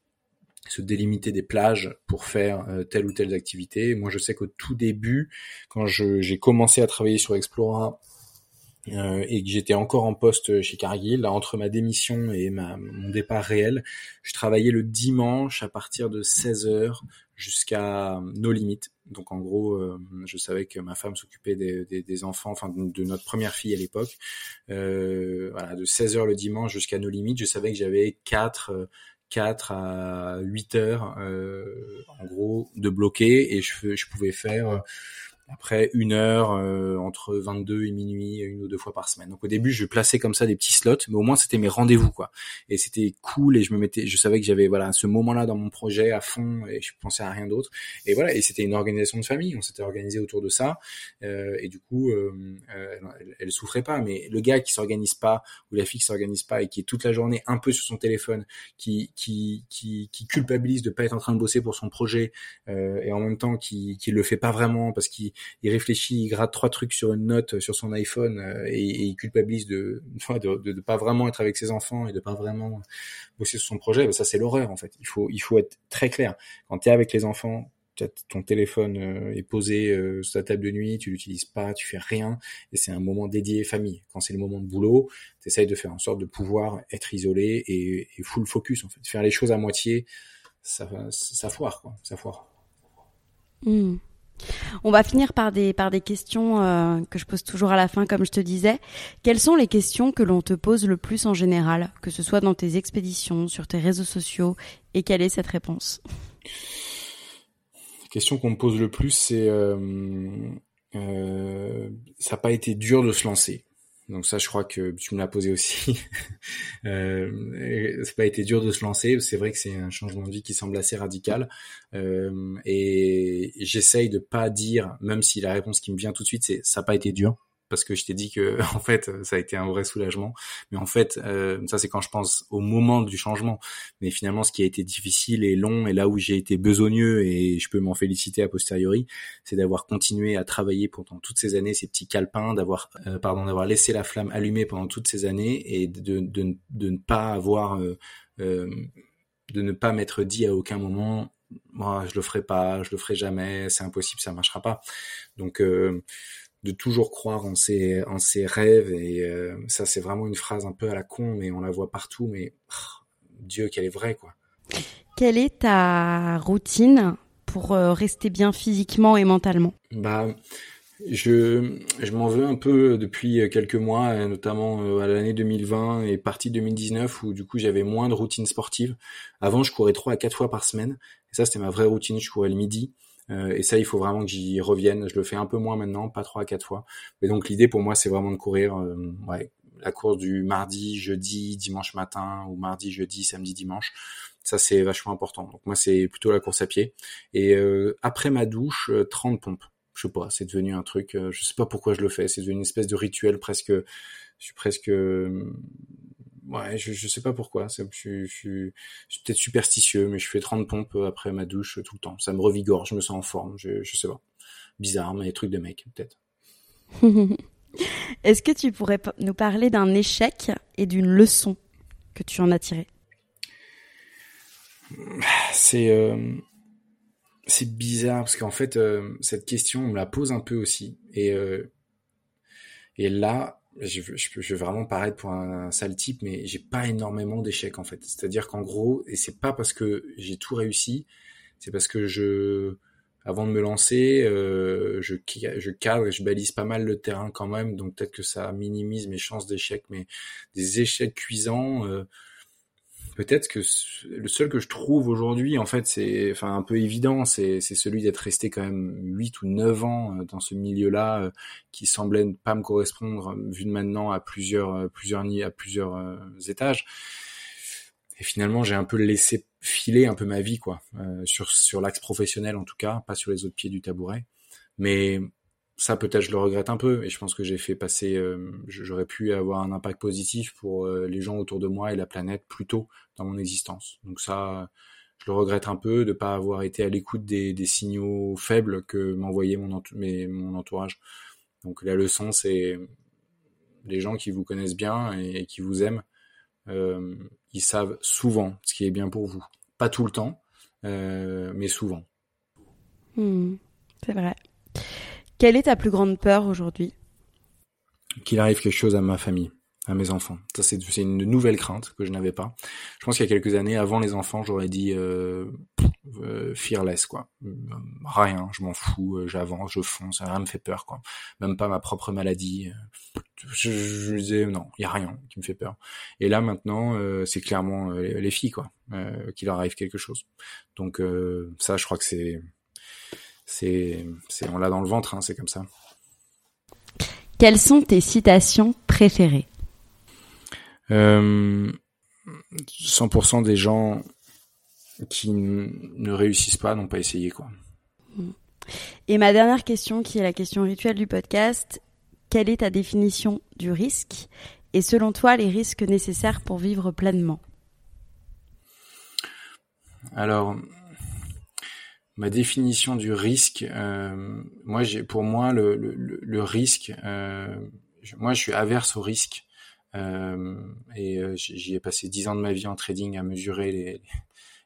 se délimiter des plages pour faire telle ou telle activité. Moi, je sais qu'au tout début, quand j'ai commencé à travailler sur Explora euh, et que j'étais encore en poste chez Cargill, entre ma démission et ma, mon départ réel, je travaillais le dimanche à partir de 16 heures jusqu'à nos limites. Donc en gros, euh, je savais que ma femme s'occupait des, des, des, enfants, enfin de, notre première fille à l'époque. Euh, voilà, de 16 heures le dimanche jusqu'à nos limites, je savais que j'avais 4 4 à 8 heures euh, en gros de bloquer et je, je pouvais faire après une heure euh, entre 22 et minuit une ou deux fois par semaine. Donc au début, je plaçais comme ça des petits slots, mais au moins c'était mes rendez-vous quoi. Et c'était cool et je me mettais, je savais que j'avais voilà ce moment-là dans mon projet à fond et je pensais à rien d'autre. Et voilà, et c'était une organisation de famille, on s'était organisé autour de ça. Euh, et du coup, euh, euh elle, elle, souffrait pas. Mais le gars qui s'organise pas ou la fille qui s'organise pas et qui est toute la journée un peu sur son téléphone, qui qui qui, qui culpabilise de pas être en train de bosser pour son projet euh, et en même temps qui qui le fait pas vraiment parce qu'il il réfléchit, il gratte trois trucs sur une note sur son iPhone euh, et, il culpabilise de, de de, pas vraiment être avec ses enfants et de pas vraiment bosser sur son projet, ben ça c'est l'horreur en fait. Il faut il faut être très clair. Quand tu es avec les enfants, ton téléphone est posé sur ta table de nuit, tu l'utilises pas, tu fais rien, et c'est un moment dédié famille. Quand c'est le moment de boulot, tu essayes de faire en sorte de pouvoir être isolé et, full focus en fait. Faire les choses à moitié, ça, foire quoi, ça foire. Hmm. On va finir par des, questions euh, que je pose toujours à la fin, comme je te disais. Quelles sont les questions que l'on te pose le plus en général, que ce soit dans tes expéditions, sur tes réseaux sociaux, et quelle est cette réponse? La question qu'on me pose le plus, c'est euh, euh, ça n'a pas été dur de se lancer. Donc ça, je crois que tu me l'as posé aussi. euh, ça pas été dur de se lancer. C'est vrai que c'est un changement de vie qui semble assez radical. Euh, et j'essaye de pas dire, même si la réponse qui me vient tout de suite, c'est ça n'a pas été dur parce que je t'ai dit que en fait ça a été un vrai soulagement. Mais en fait euh, ça c'est quand je pense au moment du changement. Mais finalement ce qui a été difficile et long et là où j'ai été besogneux et je peux m'en féliciter a posteriori c'est d'avoir continué à travailler pendant toutes ces années ces petits calepins d'avoir euh, pardon d'avoir laissé la flamme allumée pendant toutes ces années et de, ne pas avoir euh, de ne pas m'être dit à aucun moment moi je le ferai pas je le ferai jamais c'est impossible ça marchera pas donc de toujours croire en ses, en ses rêves. Et euh, ça, c'est vraiment une phrase un peu à la con, mais on la voit partout. Mais oh, Dieu, qu'elle est vraie, quoi. Quelle est ta routine pour euh, rester bien physiquement et mentalement? Bah, je, je m'en veux un peu depuis quelques mois, notamment euh, à l'année 2020 et partie 2019 où du coup j'avais moins de routine sportive. Avant, je courais trois à quatre fois par semaine. Et ça, c'était ma vraie routine. Je courais le midi. Euh, et ça, il faut vraiment que j'y revienne. Je le fais un peu moins maintenant, pas trois à quatre fois. Mais donc l'idée pour moi, c'est vraiment de courir euh, ouais, la course du mardi, jeudi, dimanche matin, ou mardi, jeudi, samedi, dimanche. Ça, c'est vachement important. Donc moi, c'est plutôt la course à pied. Et euh, après ma douche, 30 pompes. Je sais pas, c'est devenu un truc. je sais pas pourquoi je le fais. C'est devenu une espèce de rituel presque. Je suis presque ouais, je, je sais pas pourquoi. Je, je, je, suis peut-être superstitieux, mais je fais 30 pompes après ma douche tout le temps. Ça me revigore, je me sens en forme. Je, je sais pas. Bizarre, mais trucs de mec, peut-être. Est-ce que tu pourrais nous parler d'un échec et d'une leçon que tu en as tiré? C'est euh, c'est bizarre parce qu'en fait euh, cette question on me la pose un peu aussi et euh, et là je, je, je, vais vraiment paraître pour un, sale type, mais j'ai pas énormément d'échecs en fait. C'est-à-dire qu'en gros, et c'est pas parce que j'ai tout réussi, c'est parce que je, avant de me lancer, euh, je, je cadre et je balise pas mal le terrain quand même, donc peut-être que ça minimise mes chances d'échec, mais des échecs cuisants. Euh, peut-être que le seul que je trouve aujourd'hui, en fait, c'est enfin un peu évident, c'est celui d'être resté quand même 8 ou 9 ans euh, dans ce milieu-là euh, qui semblait ne pas me correspondre euh, vu de maintenant à plusieurs plusieurs à plusieurs étages. Et finalement, j'ai un peu laissé filer un peu ma vie quoi, sur sur l'axe professionnel en tout cas, pas sur les autres pieds du tabouret. Mais ça peut-être je le regrette un peu et je pense que j'ai fait passer euh, j'aurais pu avoir un impact positif pour euh, les gens autour de moi et la planète plus tôt dans mon existence. Donc ça je le regrette un peu de pas avoir été à l'écoute des, signaux faibles que m'envoyait mon, entourage. Donc la leçon c'est les gens qui vous connaissent bien et, qui vous aiment euh, ils savent souvent ce qui est bien pour vous. Pas tout le temps mais souvent. Hmm, c'est vrai quelle est ta plus grande peur aujourd'hui? Qu'il arrive quelque chose à ma famille, à mes enfants. Ça, c'est une nouvelle crainte que je n'avais pas. Je pense qu'il y a quelques années, avant les enfants, j'aurais dit euh, euh, fearless, quoi. Rien, je m'en fous, euh, j'avance, je fonce, rien me fait peur, quoi. Même pas ma propre maladie. Je, disais non, il y a rien qui me fait peur. Et là maintenant, c'est clairement les, filles, quoi, qu'il arrive quelque chose. Donc ça, je crois que c'est c'est, c'est, on l'a dans le ventre, hein, c'est comme ça. Quelles sont tes citations préférées? Euh, 100% des gens qui ne réussissent pas n'ont pas essayé quoi. Et ma dernière question, qui est la question rituelle du podcast, quelle est ta définition du risque? Et selon toi les risques nécessaires pour vivre pleinement? Alors, ma définition du risque, euh, moi j'ai pour moi le, risque, euh, moi je suis averse au risque euh, et euh, j'y ai passé dix ans de ma vie en trading à mesurer les,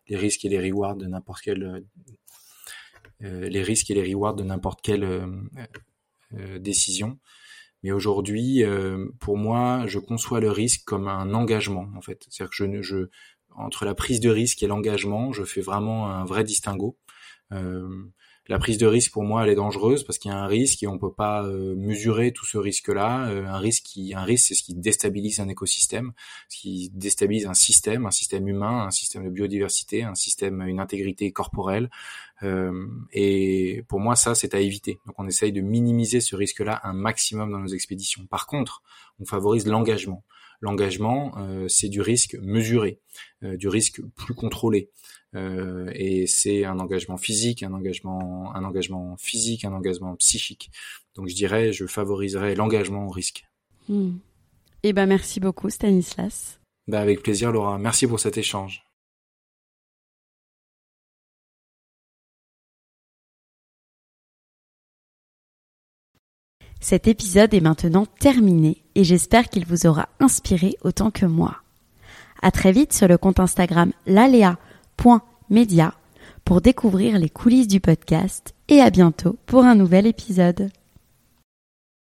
les risques et les rewards de n'importe quel les risques et les rewards de n'importe quelle décision. Mais aujourd'hui, pour moi, je conçois le risque comme un engagement en fait. C'est-à-dire que je, je entre la prise de risque et l'engagement, je fais vraiment un vrai distinguo. Euh, la prise de risque pour moi elle est dangereuse parce qu'il y a un risque et on peut pas euh, mesurer tout ce risque là euh, un risque qui un risque c'est ce qui déstabilise un écosystème ce qui déstabilise un système un système humain un système de biodiversité un système une intégrité corporelle. Et pour moi ça c'est à éviter. Donc on essaye de minimiser ce risque là un maximum dans nos expéditions. Par contre on favorise l'engagement l'engagement c'est du risque mesuré du risque plus contrôlé euh, et c'est un engagement physique, un engagement, un engagement physique, un engagement psychique. Donc je dirais, je favoriserais l'engagement au risque. Hmm. Eh ben merci beaucoup Stanislas. Ben avec plaisir Laura. Merci pour cet échange. Cet épisode est maintenant terminé et j'espère qu'il vous aura inspiré autant que moi. À très vite sur le compte Instagram Lalea média pour découvrir les coulisses du podcast et à bientôt pour un nouvel épisode.